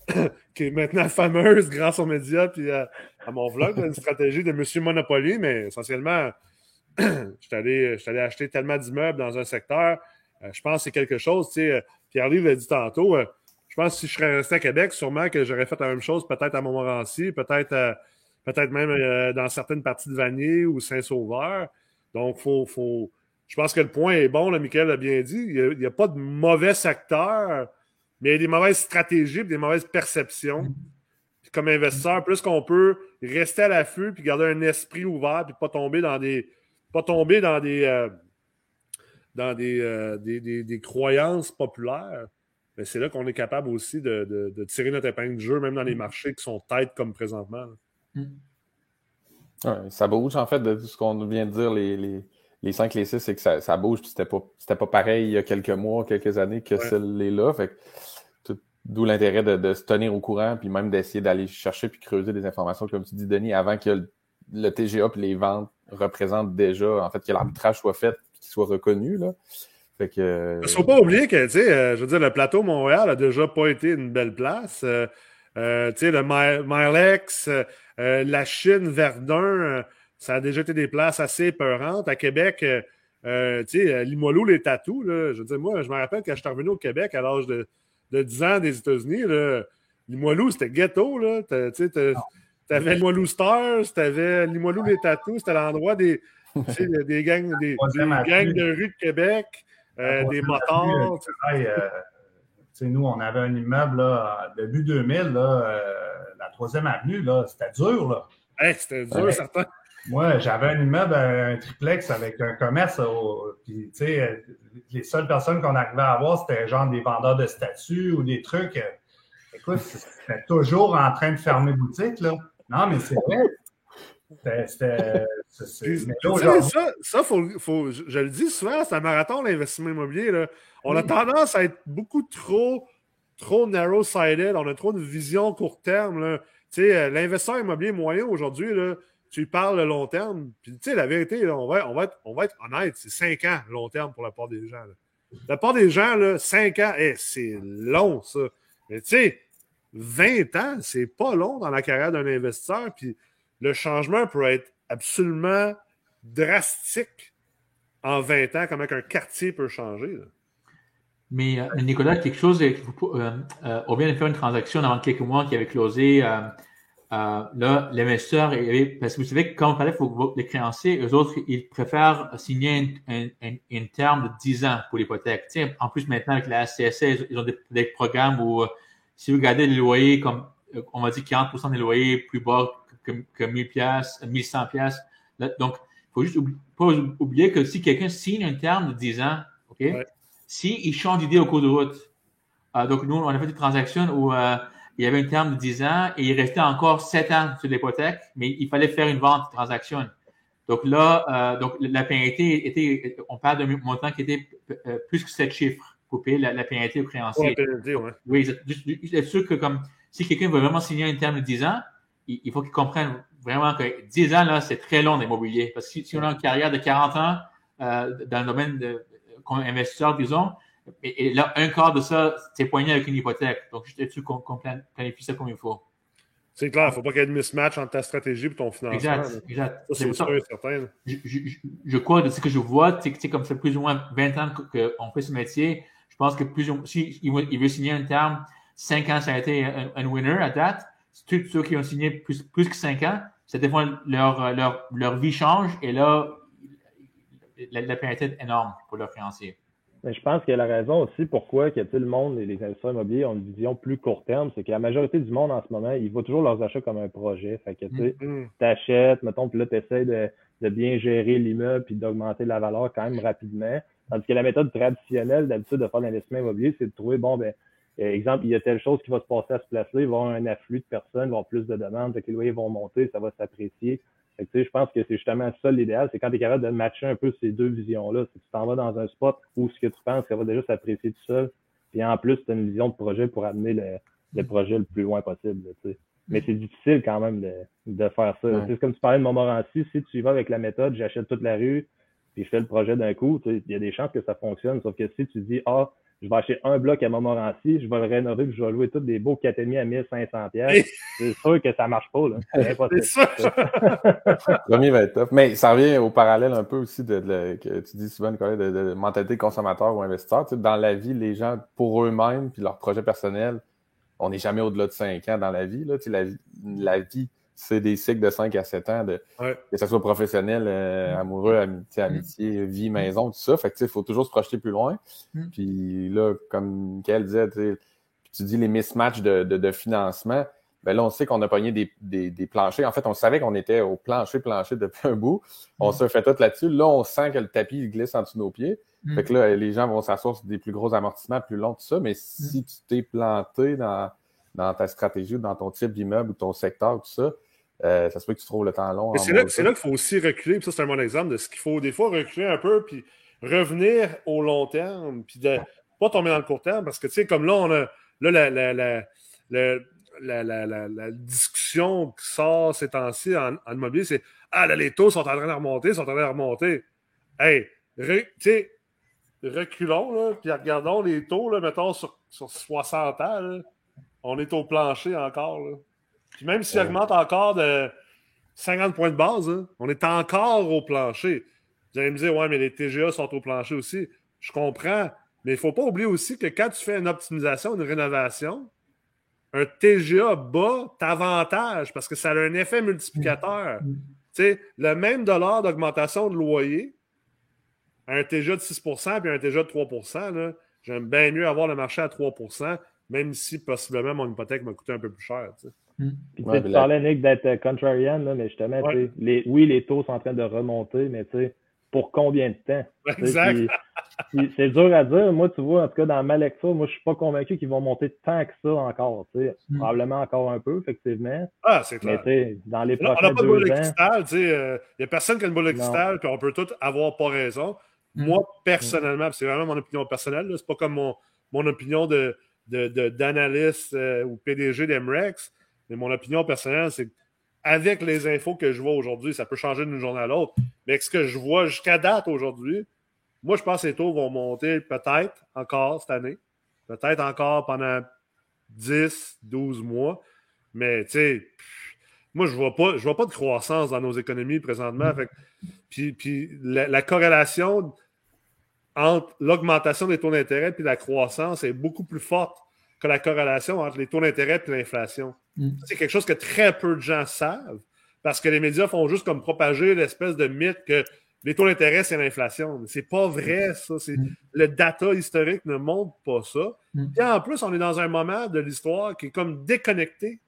Speaker 1: qui est maintenant fameuse grâce aux médias et à, mon vlog, une stratégie de Monsieur Monopoly, mais essentiellement, je suis allé, acheter tellement d'immeubles dans un secteur. Euh, je pense que c'est quelque chose, tu sais, euh, Pierre-Louis l'a dit tantôt. Euh, je pense que si je serais resté à Québec, sûrement que j'aurais fait la même chose, peut-être à Montmorency, peut-être peut-être même dans certaines parties de Vanier ou Saint-Sauveur. Donc, faut, faut, je pense que le point est bon, là, Michael l'a bien dit. Il n'y a, pas de mauvais secteur, mais il y a des mauvaises stratégies des mauvaises perceptions. comme investisseur, plus qu'on peut rester à l'affût puis garder un esprit ouvert puis pas tomber dans des, pas tomber dans des, euh, dans euh, des, des, croyances populaires, mais c'est là qu'on est capable aussi de, tirer notre épingle de jeu, même dans les mm. marchés qui sont têtes comme présentement.
Speaker 4: Mm. ça bouge, en fait, de ce qu'on vient de dire, les, les, les 5, les 6, c'est que ça, bouge, puis c'était pas, pas pareil il y a quelques mois, quelques années que ouais. là Fait D'où l'intérêt de, se tenir au courant, puis même d'essayer d'aller chercher puis creuser des informations, comme tu dis, Denis, avant que le, le TGA et les ventes représente déjà, en fait, que l'arbitrage soit fait qu'il soit reconnu. Là. Fait que,
Speaker 1: Il ne faut pas oublier que, tu sais, euh, je veux dire, le plateau Montréal a déjà pas été une belle place. Euh, euh, tu sais, le Milex, la Chine, Verdun, ça a déjà été des places assez épeurantes. À Québec, tu sais, Limoilou, les tatous, là, je veux dire, moi, je me rappelle quand je suis revenu au Québec à l'âge de, de 10 ans des États-Unis, Limoilou, c'était ghetto, là. Tu sais, T'avais Limoilou Stars, t'avais Limoilou les Tatous, c'était l'endroit des, des gangs, des, gangs de rue de Québec, euh, des motards.
Speaker 6: Euh, nous, on avait un immeuble là, début 2000, là, euh, la troisième avenue, là, c'était dur.
Speaker 1: Là. c'était dur, certain.
Speaker 6: Moi, j'avais un immeuble, un triplex avec un commerce. puis, les seules personnes qu'on arrivait à avoir, c'était genre des vendeurs de statues ou des trucs. Écoute, c'était toujours en train de fermer boutique. Là. Non, mais c'est vrai. C'était.
Speaker 1: Ça, ça faut, faut, je le dis souvent, c'est un marathon, l'investissement immobilier. Là. On a tendance à être beaucoup trop, trop narrow-sided. On a trop de vision court terme. Euh, l'investisseur immobilier moyen aujourd'hui, tu parles le long terme. Puis, la vérité, on, va, on, être, on honnête, c'est 5 ans long terme pour la part des gens. La part des gens, là, 5 ans, eh, c'est long, ça. Mais tu sais, 20 ans, c'est pas long dans la carrière d'un investisseur. Puis le changement peut être absolument drastique en 20 ans, comme un quartier peut changer.
Speaker 3: Mais, euh, Nicolas, quelque chose, euh, euh, on vient de faire une transaction avant quelques mois qui avait closé euh, là, l'investisseur, parce que vous savez que quand on parlait pour les créanciers, eux autres, ils préfèrent signer un, terme de 10 ans pour l'hypothèque. En plus, maintenant, avec la SCSC, ils ont des, programmes où, euh, si vous regardez les loyers, comme euh, on va dire 40% des loyers plus bas que, que 1000 pièces, 1100 pièces. Donc, il faut juste pas oublier que si quelqu'un signe un terme de 10 ans, OK, si il change d'idée au cours de route, donc nous, on a fait des transactions où il y avait un terme de 10 ans et il restait encore 7 ans sur l'hypothèque, mais il fallait faire une vente, une transaction. Donc là, euh, donc la pénalité était, on parle d'un montant qui était euh, plus que 7 chiffres pour payer la, pénalité au créancier. Oui, juste, être sûr que comme si quelqu'un veut vraiment signer un terme de 10 ans, il, faut qu'il comprenne vraiment que 10 ans, là, c'est très long d'immobilier. Parce que si, on a une carrière de 40 ans euh, dans le domaine de, comme investisseur, disons, et, là, un quart de ça, c'est poigné avec une hypothèque. Donc, juste sûr qu'on planifie ça comme il faut?
Speaker 1: C'est clair, il ne faut pas qu'il y ait de mismatch entre ta stratégie et ton financement.
Speaker 3: Exact, exact. c'est sûr et certain. Je, je, je, crois, de ce que je vois, c'est comme ça plus ou moins 20 ans qu'on fait ce métier, je pense que plus ou si il veut, signer un terme, 5 ans, ça a été un, winner à date. Tous ceux qui ont signé plus, plus que 5 ans, ça des fois leur, leur, leur vie change et là, la, la pénalité est énorme pour leurs financiers.
Speaker 5: Mais je pense que la raison aussi pourquoi que le monde et les investisseurs immobiliers ont une vision plus court terme, c'est que la majorité du monde en ce moment, ils voient toujours leurs achats comme un projet. Fait que tu mm-hmm. achètes, mettons, puis là, tu essaies de, de, bien gérer l'immeuble puis d'augmenter la valeur quand même rapidement. Tandis que la méthode traditionnelle d'habitude de faire l'investissement immobilier, c'est de trouver, bon, ben, euh, exemple, il y a telle chose qui va se passer à ce place-là, il va y avoir un afflux de personnes, il va y avoir plus de demandes, les loyers vont monter, ça va s'apprécier je pense que c'est justement ça l'idéal, c'est quand tu es capable de matcher un peu ces deux visions-là. C'est que tu t'en vas dans un spot où ce que tu penses, ça va déjà s'apprécier tout seul. Puis en plus, tu as une vision de projet pour amener le, projet le plus loin possible. Mais c'est difficile quand même de, de faire ça. C'est comme tu parlais de Montmorency, si tu y vas avec la méthode, j'achète toute la rue, puis je fais le projet d'un coup, il y a des chances que ça fonctionne. Ça que si tu dis Ah, je vais acheter un bloc à Montmorency, je vais le rénover, puis je vais louer tous des beaux 4,5 à 1500 pièces. C'est sûr que ça marche pas, là. C'est impossible.
Speaker 4: Le premier va être top. Mais ça revient au parallèle un peu aussi de, que tu dis souvent, Nicolas, de, de, mentalité consommateur ou investisseur. Tu sais, dans la vie, les gens, pour eux-mêmes, puis leur projet personnel, on n'est jamais au-delà de 5 ans dans la vie, là. Tu sais, la, la vie c'est des cycles de 5 à 7 ans, de, que ce soit professionnel, euh, mm. amoureux, amitié, mm. amitié, vie, maison, tout ça. Fait que, il faut toujours se projeter plus loin. Mm. Puis là, comme Michael disait, tu dis les mismatchs de, de, financement. Ben là, on sait qu'on a pogné des, des, des, planchers. En fait, on savait qu'on était au plancher, plancher depuis un bout. On se fait tout là-dessus. Là, on sent que le tapis glisse en dessous de nos pieds. Fait que là, les gens vont s'asseoir sur des plus gros amortissements plus longs, tout ça. Mais si tu t'es planté dans, dans ta stratégie ou dans ton type d'immeuble ou ton secteur, tout ça, euh, ça se peut que tu trouves le temps long.
Speaker 1: C'est là, là qu'il faut aussi reculer. Puis ça, c'est un bon exemple de ce qu'il faut des fois reculer un peu, puis revenir au long terme, puis de pas tomber dans le court terme. Parce que, tu sais, comme là, on a là, la, la, la, la discussion qui sort ces temps-ci en, immobilier, c'est Ah, là, les taux sont en train de remonter, sont en train de remonter. Hey, tu sais, reculons, là, puis regardons les taux, là, mettons, sur, sur 60 ans. on est au plancher encore. Là. Puis même s'il augmente encore de 50 points de base, hein, on est encore au plancher. Vous allez me dire, ouais, mais les TGA sont au plancher aussi. Je comprends. Mais il ne faut pas oublier aussi que quand tu fais une optimisation, une rénovation, un TGA bas t'avantage parce que ça a un effet multiplicateur. Mm. Tu sais, le même dollar d'augmentation de loyer, un TGA de 6% puis un TGA de 3% j'aime bien mieux avoir le marché à 3% même si possiblement mon hypothèque m'a coûté un peu plus cher.
Speaker 5: Puis, tu parlais, Nick, d'être euh, contrarian, là, mais justement, les, oui, les taux sont en train de remonter, mais tu sais, pour combien de temps?
Speaker 1: Exact.
Speaker 5: c'est dur à dire. Moi, tu vois, en tout cas, dans ma lecture, moi, je suis pas convaincu qu'ils vont monter tant que ça encore. Hmm. Probablement encore un peu, effectivement.
Speaker 1: Ah, c'est clair.
Speaker 5: Mais dans les prochains
Speaker 1: On n'a pas de boule de cristal. Il n'y euh, a personne qui a une boule de cristal, puis on peut tous avoir pas raison. Hmm. Moi, personnellement, c'est vraiment mon opinion personnelle, c'est pas comme mon, mon opinion de, d'analyste de, euh, ou PDG d'Emrex. Mais mon opinion personnelle, c'est avec les infos que je vois aujourd'hui, ça peut changer d'une journée à l'autre. Mais ce que je vois jusqu'à date aujourd'hui, moi, je pense que les taux vont monter peut-être encore cette année. Peut-être encore pendant 10, 12 mois. Mais, tu sais, moi, je ne vois, pas, vois pas de croissance dans nos économies présentement. puis, puis la, corrélation entre l'augmentation des taux d'intérêt et la croissance est beaucoup plus forte que la corrélation entre les taux d'intérêt et l'inflation.
Speaker 3: Mm.
Speaker 1: C'est quelque chose que très peu de gens savent parce que les médias font juste comme propager l'espèce de mythe que les taux d'intérêt, c'est l'inflation. C'est pas vrai, ça. C'est-
Speaker 3: Mm.
Speaker 1: Le data historique ne montre pas ça.
Speaker 3: Mm.
Speaker 1: Et en plus, on est dans un moment de l'histoire qui est comme déconnecté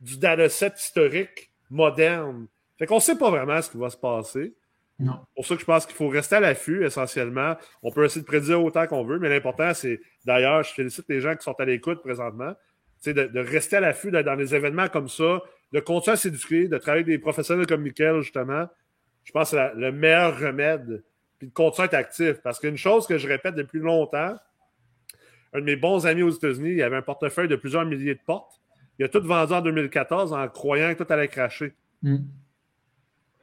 Speaker 1: du dataset historique moderne. Fait qu'on sait pas vraiment ce qui va se passer.
Speaker 3: Non.
Speaker 1: Pour ça que je pense qu'il faut rester à l'affût, essentiellement. On peut essayer de prédire autant qu'on veut, mais l'important, c'est, d'ailleurs, je félicite les gens qui sont à l'écoute présentement, c'est de, de rester à l'affût dans des événements comme ça, de continuer à s'éduquer, de travailler avec des professionnels comme Mickaël, justement. Je pense que c'est le meilleur remède. Puis de continuer à être actif. Parce qu'une chose que je répète depuis longtemps, un de mes bons amis aux États-Unis, il avait un portefeuille de plusieurs milliers de portes. Il a tout vendu en 2014 en croyant que tout allait cracher.
Speaker 3: Mm.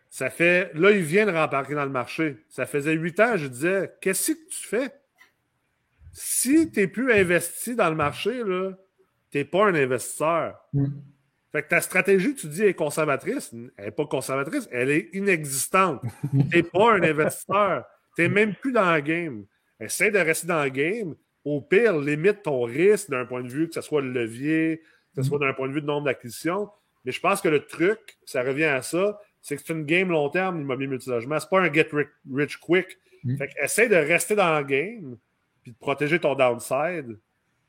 Speaker 1: Ça fait. Là, il vient de rembarquer dans le marché. Ça faisait huit ans, je disais Qu'est-ce que tu fais? Si tu n'es plus investi dans le marché, tu n'es pas un investisseur.
Speaker 3: Mm.
Speaker 1: Fait que ta stratégie, tu dis, est conservatrice. Elle n'est pas conservatrice, elle est inexistante. tu n'es pas un investisseur. Tu n'es même plus dans le game. Essaye de rester dans le game. Au pire, limite ton risque d'un point de vue, que ce soit le levier, que ce soit d'un point de vue de nombre d'acquisitions. Mais je pense que le truc, ça revient à ça, c'est que c'est une game long terme, l'immobilier multilogement. C'est pas un get ri- rich quick.
Speaker 3: Mm.
Speaker 1: Fait que essaye de rester dans le game puis de protéger ton downside.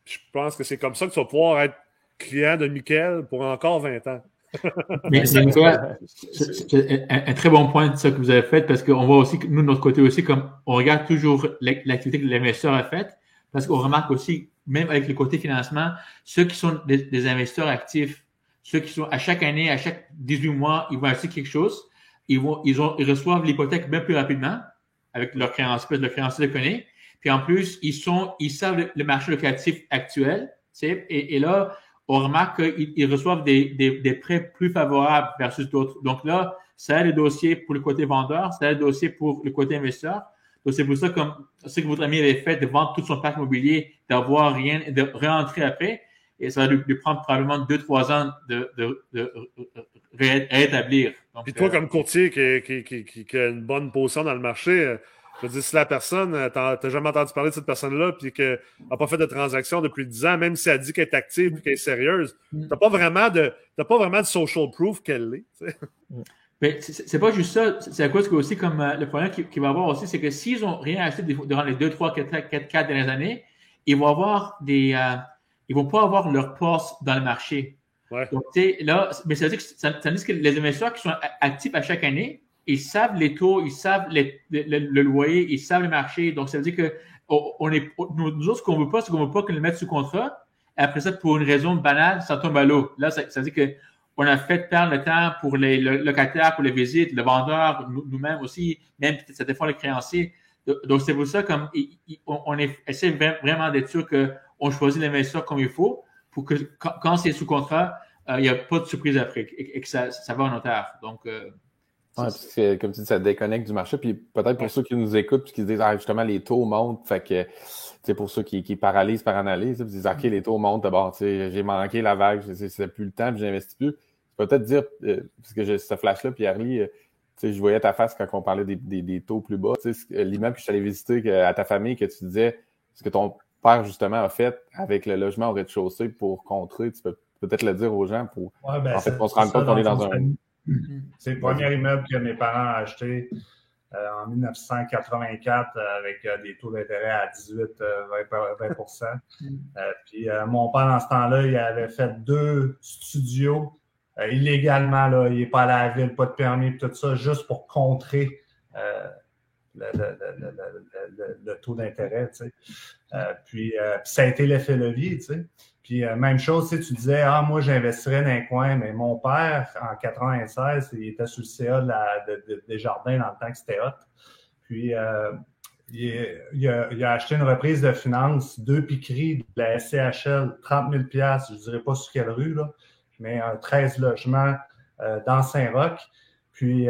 Speaker 1: Je pense que c'est comme ça que tu vas pouvoir être client de Michael pour encore 20 ans.
Speaker 3: Mais c'est un, un très bon point de ça que vous avez fait parce qu'on voit aussi, que nous, de notre côté aussi, comme on regarde toujours l'ac- l'activité que l'investisseur a faite, parce qu'on remarque aussi, même avec le côté financement, ceux qui sont des, des investisseurs actifs, ceux qui sont à chaque année, à chaque 18 mois, ils vont acheter quelque chose, ils, vont, ils, ont, ils reçoivent l'hypothèque bien plus rapidement avec leur créancier, parce que le créancier le connaît. Puis en plus, ils sont, ils savent le, marché locatif actuel, et, et là, on remarque qu'ils ils reçoivent des, des, des prêts plus favorables versus d'autres. Donc là, ça a le dossier pour le côté vendeur, ça a le dossier pour le côté investisseur. Donc c'est pour ça comme ce que votre ami avait fait de vendre tout son parc immobilier, d'avoir rien, de réentrer après, et ça va lui, lui prendre probablement deux, trois ans de, de, de ré- réétablir. Donc,
Speaker 1: Puis toi,
Speaker 3: euh,
Speaker 1: comme courtier qui, qui, qui, qui- a une bonne position dans le marché, euh, je veux dire, si la personne, euh, t'as t'as jamais entendu parler de cette personne-là, puis qu'elle n'a pas fait de transaction depuis 10 ans, même si elle dit qu'elle est active et qu'elle est sérieuse,
Speaker 3: Mm.
Speaker 1: t'as pas vraiment de t'as pas vraiment de social proof qu'elle l'est. tu sais.
Speaker 3: Mais c'est c'est pas juste ça. C'est à cause que aussi, comme le problème qu'il qu'il va avoir aussi, c'est que s'ils ont rien acheté durant les 2, 3, 4, 4, 4 dernières années, ils vont avoir des, euh, ils vont pas avoir leur place dans le marché.
Speaker 1: Ouais.
Speaker 3: Donc, tu sais, là, mais ça veut dire que ça, ça veut dire que les investisseurs qui sont actifs à chaque année, ils savent les taux, ils savent les- le, le- le loyer, ils savent le marché. Donc, ça veut dire que on, est, nous, nous autres, ce qu'on veut pas, c'est qu'on veut pas qu'ils le mettent sous contrat. Après ça, pour une raison banale, ça tombe à l'eau. Là, ça, ça veut dire que on a fait perdre le temps pour les le- locataires, pour les visites, le vendeur, nous- nous-mêmes aussi, même peut-être ça fois les créanciers. Do- Donc, c'est pour ça comme on, essaie vra- vraiment d'être sûr qu'on choisit l'investisseur comme il faut pour que quand, quand c'est sous contrat, euh, il n'y a pas de surprise après et, et que ça, ça va en notaire. Donc, euh,
Speaker 4: Ouais, puis c'est- comme tu dis, ça déconnecte du marché. Puis peut-être pour ceux qui nous écoutent puis qui se disent, ah, justement, les taux montent. Fait que, sais, pour ceux qui, qui paralysent par analyse, puis ils disent, OK, les taux montent. D'abord, j'ai manqué la vague, c'est- c'est plus le temps, puis j'investis plus. Peut-être dire, euh, parce que j'ai ce flash-là, Pierre-Lee, euh, tu sais, je voyais ta face quand on parlait des, des, des taux plus bas. Tu sais, ce- l'immeuble que je suis allé visiter à ta famille, que tu disais, ce que ton père, justement, a fait avec le logement au rez-de-chaussée pour contrer, tu peux peut-être le dire aux gens pour,
Speaker 6: Ouais, ben,
Speaker 4: en fait, on se rend
Speaker 6: c'est
Speaker 4: compte qu'on est dans un,
Speaker 6: C'est le premier immeuble que mes parents ont acheté euh, en 1984 euh, avec euh, des taux d'intérêt à 18, euh, 20, 20 Euh, Puis euh, mon père, dans ce temps-là, il avait fait deux studios euh, illégalement. Là, il n'est pas allé à la ville, pas de permis, tout ça, juste pour contrer euh, le, taux d'intérêt. Euh, puis, euh, ça a été l'effet levier. Puis euh, même chose, tu sais, tu disais, ah, moi, j'investirais dans un coin, mais mon père, en 96, il était sur le CA des jardins dans le temps que c'était hot. Puis euh, il, a, acheté une reprise de finances, deux piqueries de la SCHL, 30 000 je ne dirais pas sur quelle rue, là, mais un 13 logements dans Saint-Roch. Puis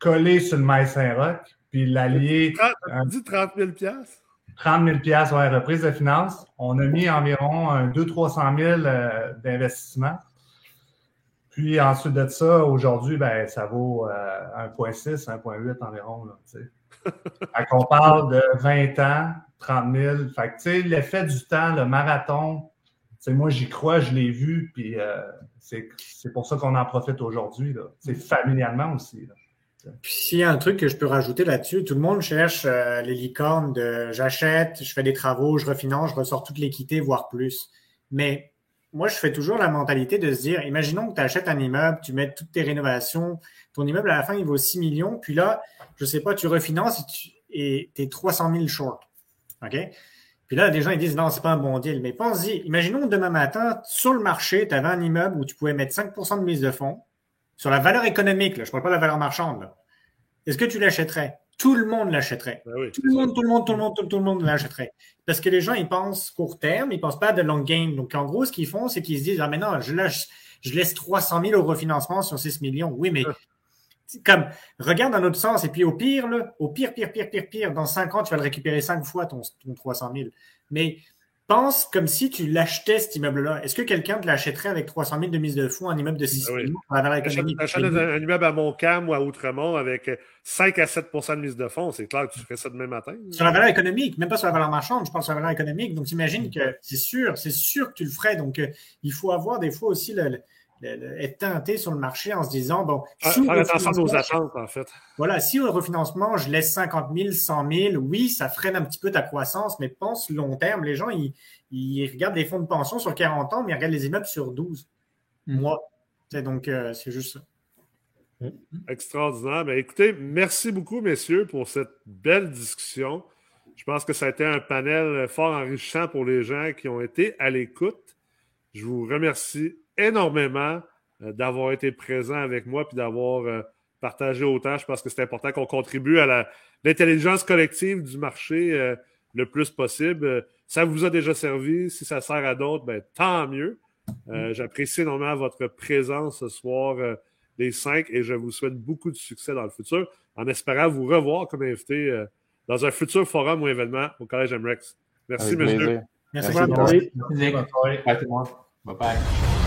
Speaker 6: collé sur le mail Saint-Roch, puis l'allier.
Speaker 1: 30, dis 30 000 piastres?
Speaker 6: 30 000 pièces ouais, reprise de finances. On a mis environ un 200-300 000 euh, d'investissement. Puis ensuite de ça, aujourd'hui, ben, ça vaut euh, 1,6, 1,8 environ. Là. Fait qu'on parle de 20 ans, 30 000. Fait que, tu sais, l'effet du temps, le marathon, tu moi, j'y crois, je l'ai vu, puis euh, c'est pour ça qu'on en profite aujourd'hui. C'est familialement aussi.
Speaker 2: Puis s'il y a un truc que je peux rajouter là-dessus, tout le monde cherche euh, les licornes de j'achète, je fais des travaux, je refinance, je ressors toute l'équité, voire plus. Mais moi, je fais toujours la mentalité de se dire, imaginons que tu achètes un immeuble, tu mets toutes tes rénovations, ton immeuble à la fin, il vaut 6 millions, puis là, je sais pas, tu refinances et tu es 300 000 short. OK? Puis là, des gens ils disent non, c'est pas un bon deal. Mais pense-y, imaginons demain matin, sur le marché, tu avais un immeuble où tu pouvais mettre 5% de mise de fonds sur la valeur économique, là, je ne parle pas de la valeur marchande. Est-ce que tu l'achèterais? Tout le monde l'achèterait.
Speaker 1: Ben
Speaker 2: tout, le monde, tout le monde, tout le monde, tout, le monde l'achèterait. Parce que les gens, ils pensent court terme, ils ne pensent pas de long game. Donc, en gros, ce qu'ils font, c'est qu'ils se disent, ah, mais non, je, je laisse 300 000 au refinancement sur 6 millions. Oui, mais comme, regarde dans l'autre sens. Et puis, au pire, là, au pire, pire, pire, pire, pire, dans 5 ans, tu vas le récupérer 5 fois, ton, ton 300 000. Mais pense comme si tu l'achetais, cet immeuble-là. Est-ce que quelqu'un te l'achèterait avec 300 000 de mise de fonds, un immeuble de 6
Speaker 1: millions la valeur économique? Tu un, immeuble à Montcalm ou à Outremont avec 5 à 7% de mise de fonds. C'est clair que tu ferais ça demain matin.
Speaker 2: Sur la valeur économique, même pas sur la valeur marchande, je pense sur la valeur économique. Donc, imagine que c'est sûr, c'est sûr que tu le ferais. Donc, euh, il faut avoir des fois aussi le, être tenté sur le marché en se disant, bon,
Speaker 1: si faire attention aux attentes, en fait.
Speaker 2: Voilà, si au refinancement, je laisse 50 000, 100 000, oui, ça freine un petit peu ta croissance, mais pense long terme. Les gens, ils, ils regardent les fonds de pension sur 40 ans, mais ils regardent les immeubles sur 12 mois. Donc, euh, c'est juste ça.
Speaker 1: Extraordinaire. Ben, écoutez, merci beaucoup, messieurs, pour cette belle discussion. Je pense que ça a été un panel fort enrichissant pour les gens qui ont été à l'écoute. Je vous remercie énormément euh, d'avoir été présent avec moi puis d'avoir euh, partagé autant. Je pense que c'est important qu'on contribue à l'intelligence collective du marché euh, le plus possible. Ça vous a déjà servi. Si ça sert à d'autres, ben, tant mieux. J'apprécie énormément votre présence ce soir, les cinq, et je vous souhaite beaucoup de succès dans le futur, en espérant vous revoir comme invité dans un futur forum ou événement au Collège MREX. Merci, monsieur.
Speaker 2: Merci, Merci, Merci.
Speaker 3: Bye bye.